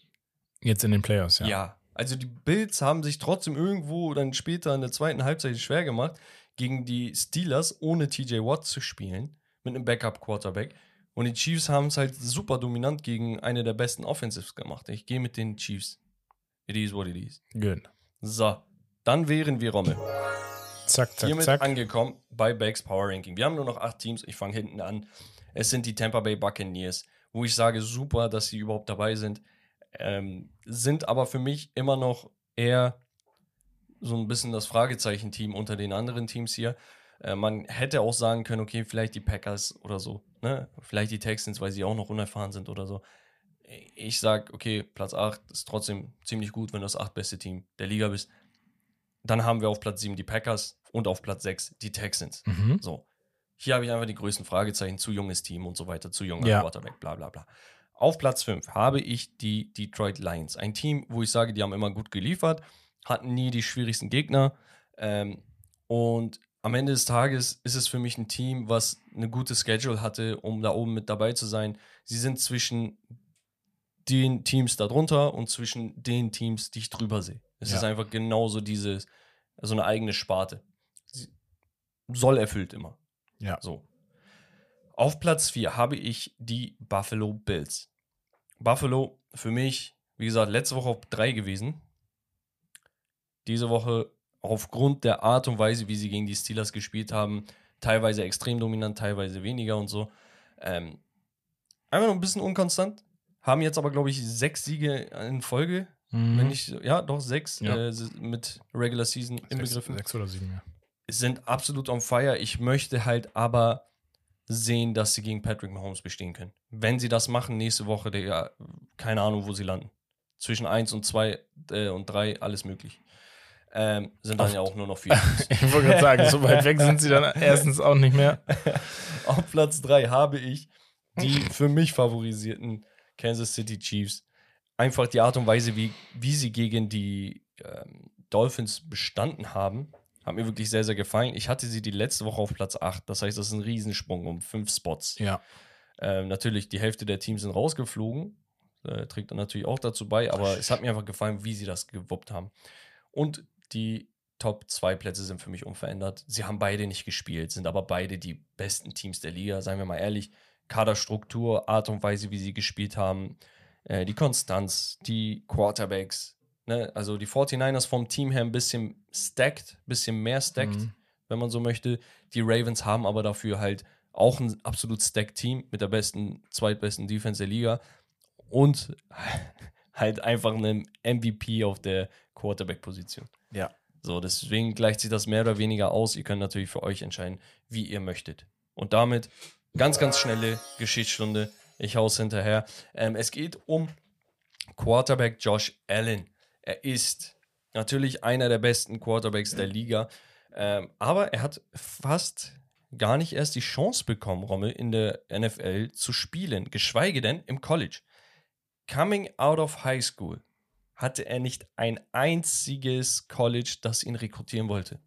Jetzt in den Playoffs, ja. Ja. Also die Bills haben sich trotzdem irgendwo dann später in der zweiten Halbzeit schwer gemacht, gegen die Steelers ohne TJ Watt zu spielen, mit einem Backup-Quarterback. Und die Chiefs haben es halt super dominant gegen eine der besten Offensives gemacht. Ich gehe mit den Chiefs. It is what it is. Good. So, dann wären wir, Rommel, Zack, zack, hiermit zack. angekommen bei Bakes Power Ranking. Wir haben nur noch acht Teams. Ich fange hinten an. Es sind die Tampa Bay Buccaneers, wo ich sage, super, dass sie überhaupt dabei sind. Ähm, sind aber für mich immer noch eher so ein bisschen das Fragezeichen-Team unter den anderen Teams hier. Äh, man hätte auch sagen können, okay, vielleicht die Packers oder so. Ne? Vielleicht die Texans, weil sie auch noch unerfahren sind oder so. Ich sage, okay, Platz 8 ist trotzdem ziemlich gut, wenn du das achtbeste Team der Liga bist. Dann haben wir auf Platz 7 die Packers und auf Platz 6 die Texans. Mhm. So. Hier habe ich einfach die größten Fragezeichen. Zu junges Team und so weiter, zu junger Ja. Quarterback, bla bla bla. Auf Platz 5 habe ich die Detroit Lions. Ein Team, wo ich sage, die haben immer gut geliefert, hatten nie die schwierigsten Gegner. Ähm, und am Ende des Tages ist es für mich ein Team, was eine gute Schedule hatte, um da oben mit dabei zu sein. Sie sind zwischen den Teams darunter und zwischen den Teams, die ich drüber sehe. Es Ja. ist einfach genauso dieses, so eine eigene Sparte. Sie soll erfüllt immer. Ja. So. Auf Platz 4 habe ich die Buffalo Bills. Buffalo für mich, wie gesagt, letzte Woche auf 3 gewesen. Diese Woche aufgrund der Art und Weise, wie sie gegen die Steelers gespielt haben, teilweise extrem dominant, teilweise weniger und so. Ähm, einfach noch ein bisschen unkonstant. Haben jetzt aber, glaube ich, sechs Siege in Folge. Mhm. Wenn ich, ja, doch sechs Ja. Äh, mit Regular Season sechs, inbegriffen sechs oder sieben, ja. sind absolut on fire. Ich möchte halt aber sehen, dass sie gegen Patrick Mahomes bestehen können. Wenn sie das machen, nächste Woche, Digga, keine Ahnung, wo sie landen. Zwischen 1 und 2 äh, und 3, alles möglich. Ähm, sind dann Auf- ja auch nur noch vier. Ich wollte gerade sagen, so weit weg sind sie dann erstens auch nicht mehr. Auf Platz 3 habe ich die für mich favorisierten Kansas City Chiefs. Einfach die Art und Weise, wie, wie sie gegen die ähm, Dolphins bestanden haben, hat mir wirklich sehr, sehr gefallen. Ich hatte sie die letzte Woche auf Platz 8. Das heißt, das ist ein Riesensprung um fünf Spots. Ja. Ähm, natürlich, die Hälfte der Teams sind rausgeflogen. Äh, trägt dann natürlich auch dazu bei, aber es hat mir einfach gefallen, wie sie das gewuppt haben. Und die Top 2 Plätze sind für mich unverändert. Sie haben beide nicht gespielt, sind aber beide die besten Teams der Liga, seien wir mal ehrlich. Kaderstruktur, Art und Weise, wie sie gespielt haben, äh, die Konstanz, die Quarterbacks. Ne? Also die 49ers vom Team her ein bisschen stacked, bisschen mehr stacked Mhm. wenn man so möchte. Die Ravens haben aber dafür halt auch ein absolut stacked Team mit der besten, zweitbesten Defense der Liga und halt einfach einen MVP auf der Quarterback-Position. Ja. So, deswegen gleicht sich das mehr oder weniger aus. Ihr könnt natürlich für euch entscheiden, wie ihr möchtet. Und damit ganz, ganz schnelle Geschichtsstunde. Ich hau's hinterher. Ähm, es geht um Quarterback Josh Allen. Er ist natürlich einer der besten Quarterbacks der Liga. Ähm, aber er hat fast gar nicht erst die Chance bekommen, Rommel, in der NFL zu spielen, geschweige denn im College. Coming out of high school hatte er nicht ein einziges College, das ihn rekrutieren wollte.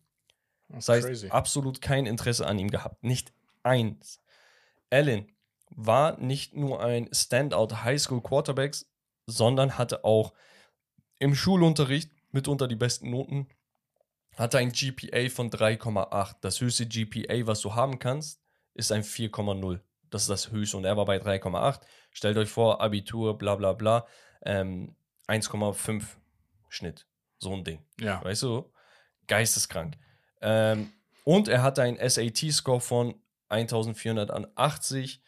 Das heißt, absolut kein Interesse an ihm gehabt. Nicht eins. Allen war nicht nur ein Standout Highschool Quarterback, sondern hatte auch im Schulunterricht mitunter die besten Noten. Hatte ein GPA von 3,8. Das höchste GPA, was du haben kannst, ist ein 4,0. Das ist das höchste und er war bei 3,8. Stellt euch vor, Abitur, bla bla bla, ähm, 1,5 Schnitt. So ein Ding. Ja. Weißt du? Geisteskrank. Ähm, und er hatte einen SAT-Score von 1480.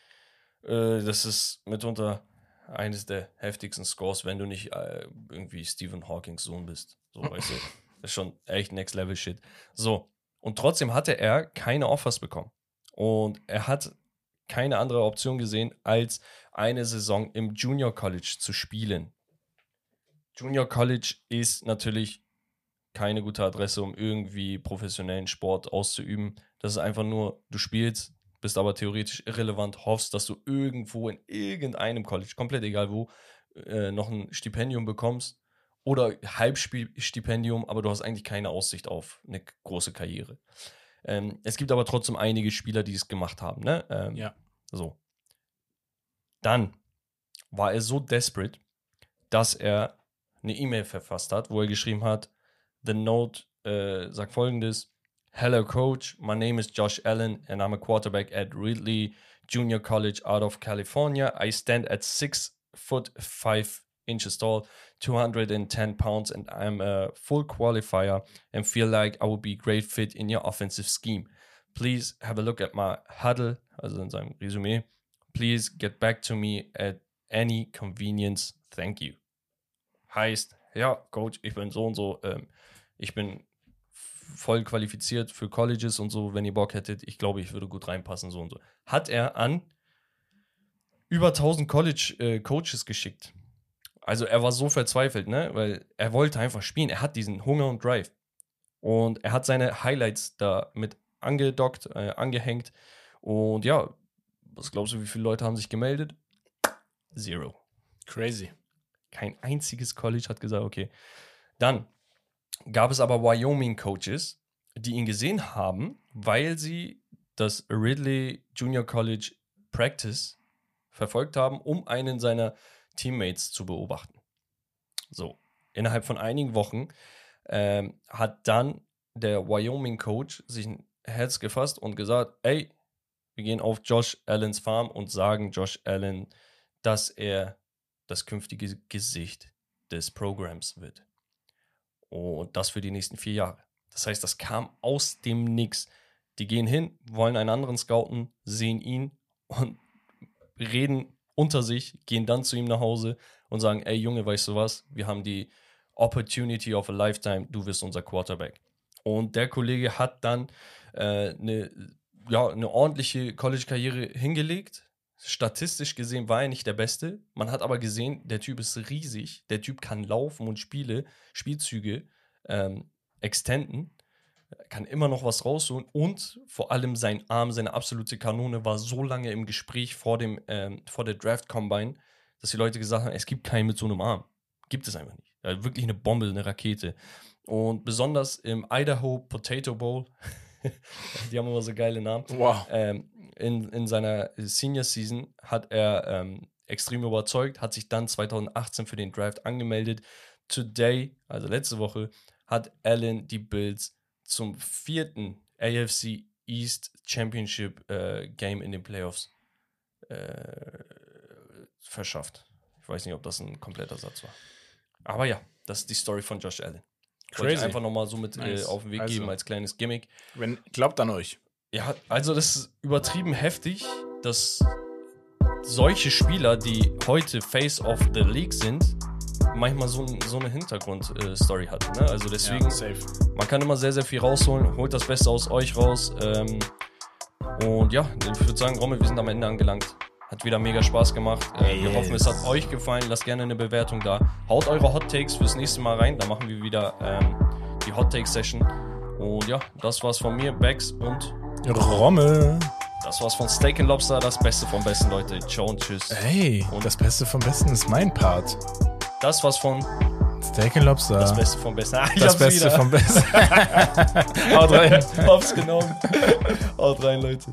Äh, das ist mitunter eines der heftigsten Scores, wenn du nicht äh, irgendwie Stephen Hawkings Sohn bist. So, weißt du? Das ist schon echt Next Level Shit. So. Und trotzdem hatte er keine Offers bekommen. Und er hat keine andere Option gesehen, als eine Saison im Junior College zu spielen. Junior College ist natürlich keine gute Adresse, um irgendwie professionellen Sport auszuüben. Das ist einfach nur, du spielst, bist aber theoretisch irrelevant, hoffst, dass du irgendwo in irgendeinem College, komplett egal wo, äh, noch ein Stipendium bekommst oder Halbstipendium, aber du hast eigentlich keine Aussicht auf eine große Karriere. Ähm, es gibt aber trotzdem einige Spieler, die es gemacht haben. Ne? Ähm, Ja. So. Dann war er so desperate, dass er eine E-Mail verfasst hat, wo er geschrieben hat, The Note äh, sagt folgendes, Hello Coach, my name is Josh Allen and I'm a quarterback at Ridley Junior College out of California. I stand at six foot five inches tall, 210 pounds, and I'm a full qualifier and feel like I would be great fit in your offensive scheme. Please have a look at my huddle, also in seinem Resümee. Please get back to me at any convenience. Thank you. Heißt, ja, Coach, ich bin so und so, ähm, ich bin voll qualifiziert für Colleges und so, wenn ihr Bock hättet, ich glaube, ich würde gut reinpassen, so und so. Hat er an über 1000 College-Coaches geschickt. Also er war so verzweifelt, ne, weil er wollte einfach spielen. Er hat diesen Hunger und Drive. Und er hat seine Highlights da mit angedockt, äh, angehängt. Und ja, was glaubst du, wie viele Leute haben sich gemeldet? Zero. Crazy. Kein einziges College hat gesagt, okay. Dann gab es aber Wyoming-Coaches, die ihn gesehen haben, weil sie das Ridley Junior College Practice verfolgt haben, um einen seiner Teammates zu beobachten. So, innerhalb von einigen Wochen ähm, hat dann der Wyoming-Coach sich ein Herz gefasst und gesagt, ey, wir gehen auf Josh Allens Farm und sagen Josh Allen, dass er das künftige Gesicht des Programms wird. Und das für die nächsten vier Jahre. Das heißt, das kam aus dem Nix. Die gehen hin, wollen einen anderen scouten, sehen ihn und reden unter sich, gehen dann zu ihm nach Hause und sagen, ey Junge, weißt du was, wir haben die Opportunity of a Lifetime, du wirst unser Quarterback. Und der Kollege hat dann äh, eine, ja, eine ordentliche College-Karriere hingelegt. Statistisch gesehen war er nicht der Beste. Man hat aber gesehen, der Typ ist riesig. Der Typ kann laufen und Spiele, Spielzüge ähm, extenden. Kann immer noch was rausholen. Und vor allem sein Arm, seine absolute Kanone, war so lange im Gespräch vor, dem, ähm, vor der Draft-Combine, dass die Leute gesagt haben, es gibt keinen mit so einem Arm. Gibt es einfach nicht. Ja, wirklich eine Bombe, eine Rakete. Und besonders im Idaho Potato Bowl, die haben immer so geile Namen, Wow. ähm, in, in seiner Senior Season hat er ähm, extrem überzeugt, hat sich dann 2018 für den Draft angemeldet. Today, also letzte Woche, hat Allen die Bills zum vierten AFC East Championship äh, Game in den Playoffs äh, verschafft. Ich weiß nicht, ob das ein kompletter Satz war. Aber ja, das ist die Story von Josh Allen. Wollte ich Crazy. einfach nochmal so mit Nice. äh, auf den Weg Also. geben als kleines Gimmick. Wenn, glaubt an euch. Ja, also das ist übertrieben heftig, dass solche Spieler, die heute Face of the League sind, manchmal so, so eine Hintergrundstory hatten. Ne? Also deswegen, safe. man kann immer sehr, sehr viel rausholen. Holt das Beste aus euch raus. Ähm, und ja, ich würde sagen, Rommel, wir sind am Ende angelangt. Hat wieder mega Spaß gemacht. Äh, Wir Yes. hoffen, es hat euch gefallen. Lasst gerne eine Bewertung da. Haut eure Hot Takes fürs nächste Mal rein. Da machen wir wieder ähm, die Hot Take Session. Und ja, das war's von mir, Bex und Rommel. das war's von Steak and Lobster, das Beste vom Besten, Leute. Ciao und tschüss. Hey, Und- das Beste vom Besten ist mein Part. Das war's von Steak and Lobster. das Beste vom Besten. Ah, ich Das hab's Beste wieder. vom Besten. Haut rein. Hab's genommen. Haut rein, Leute.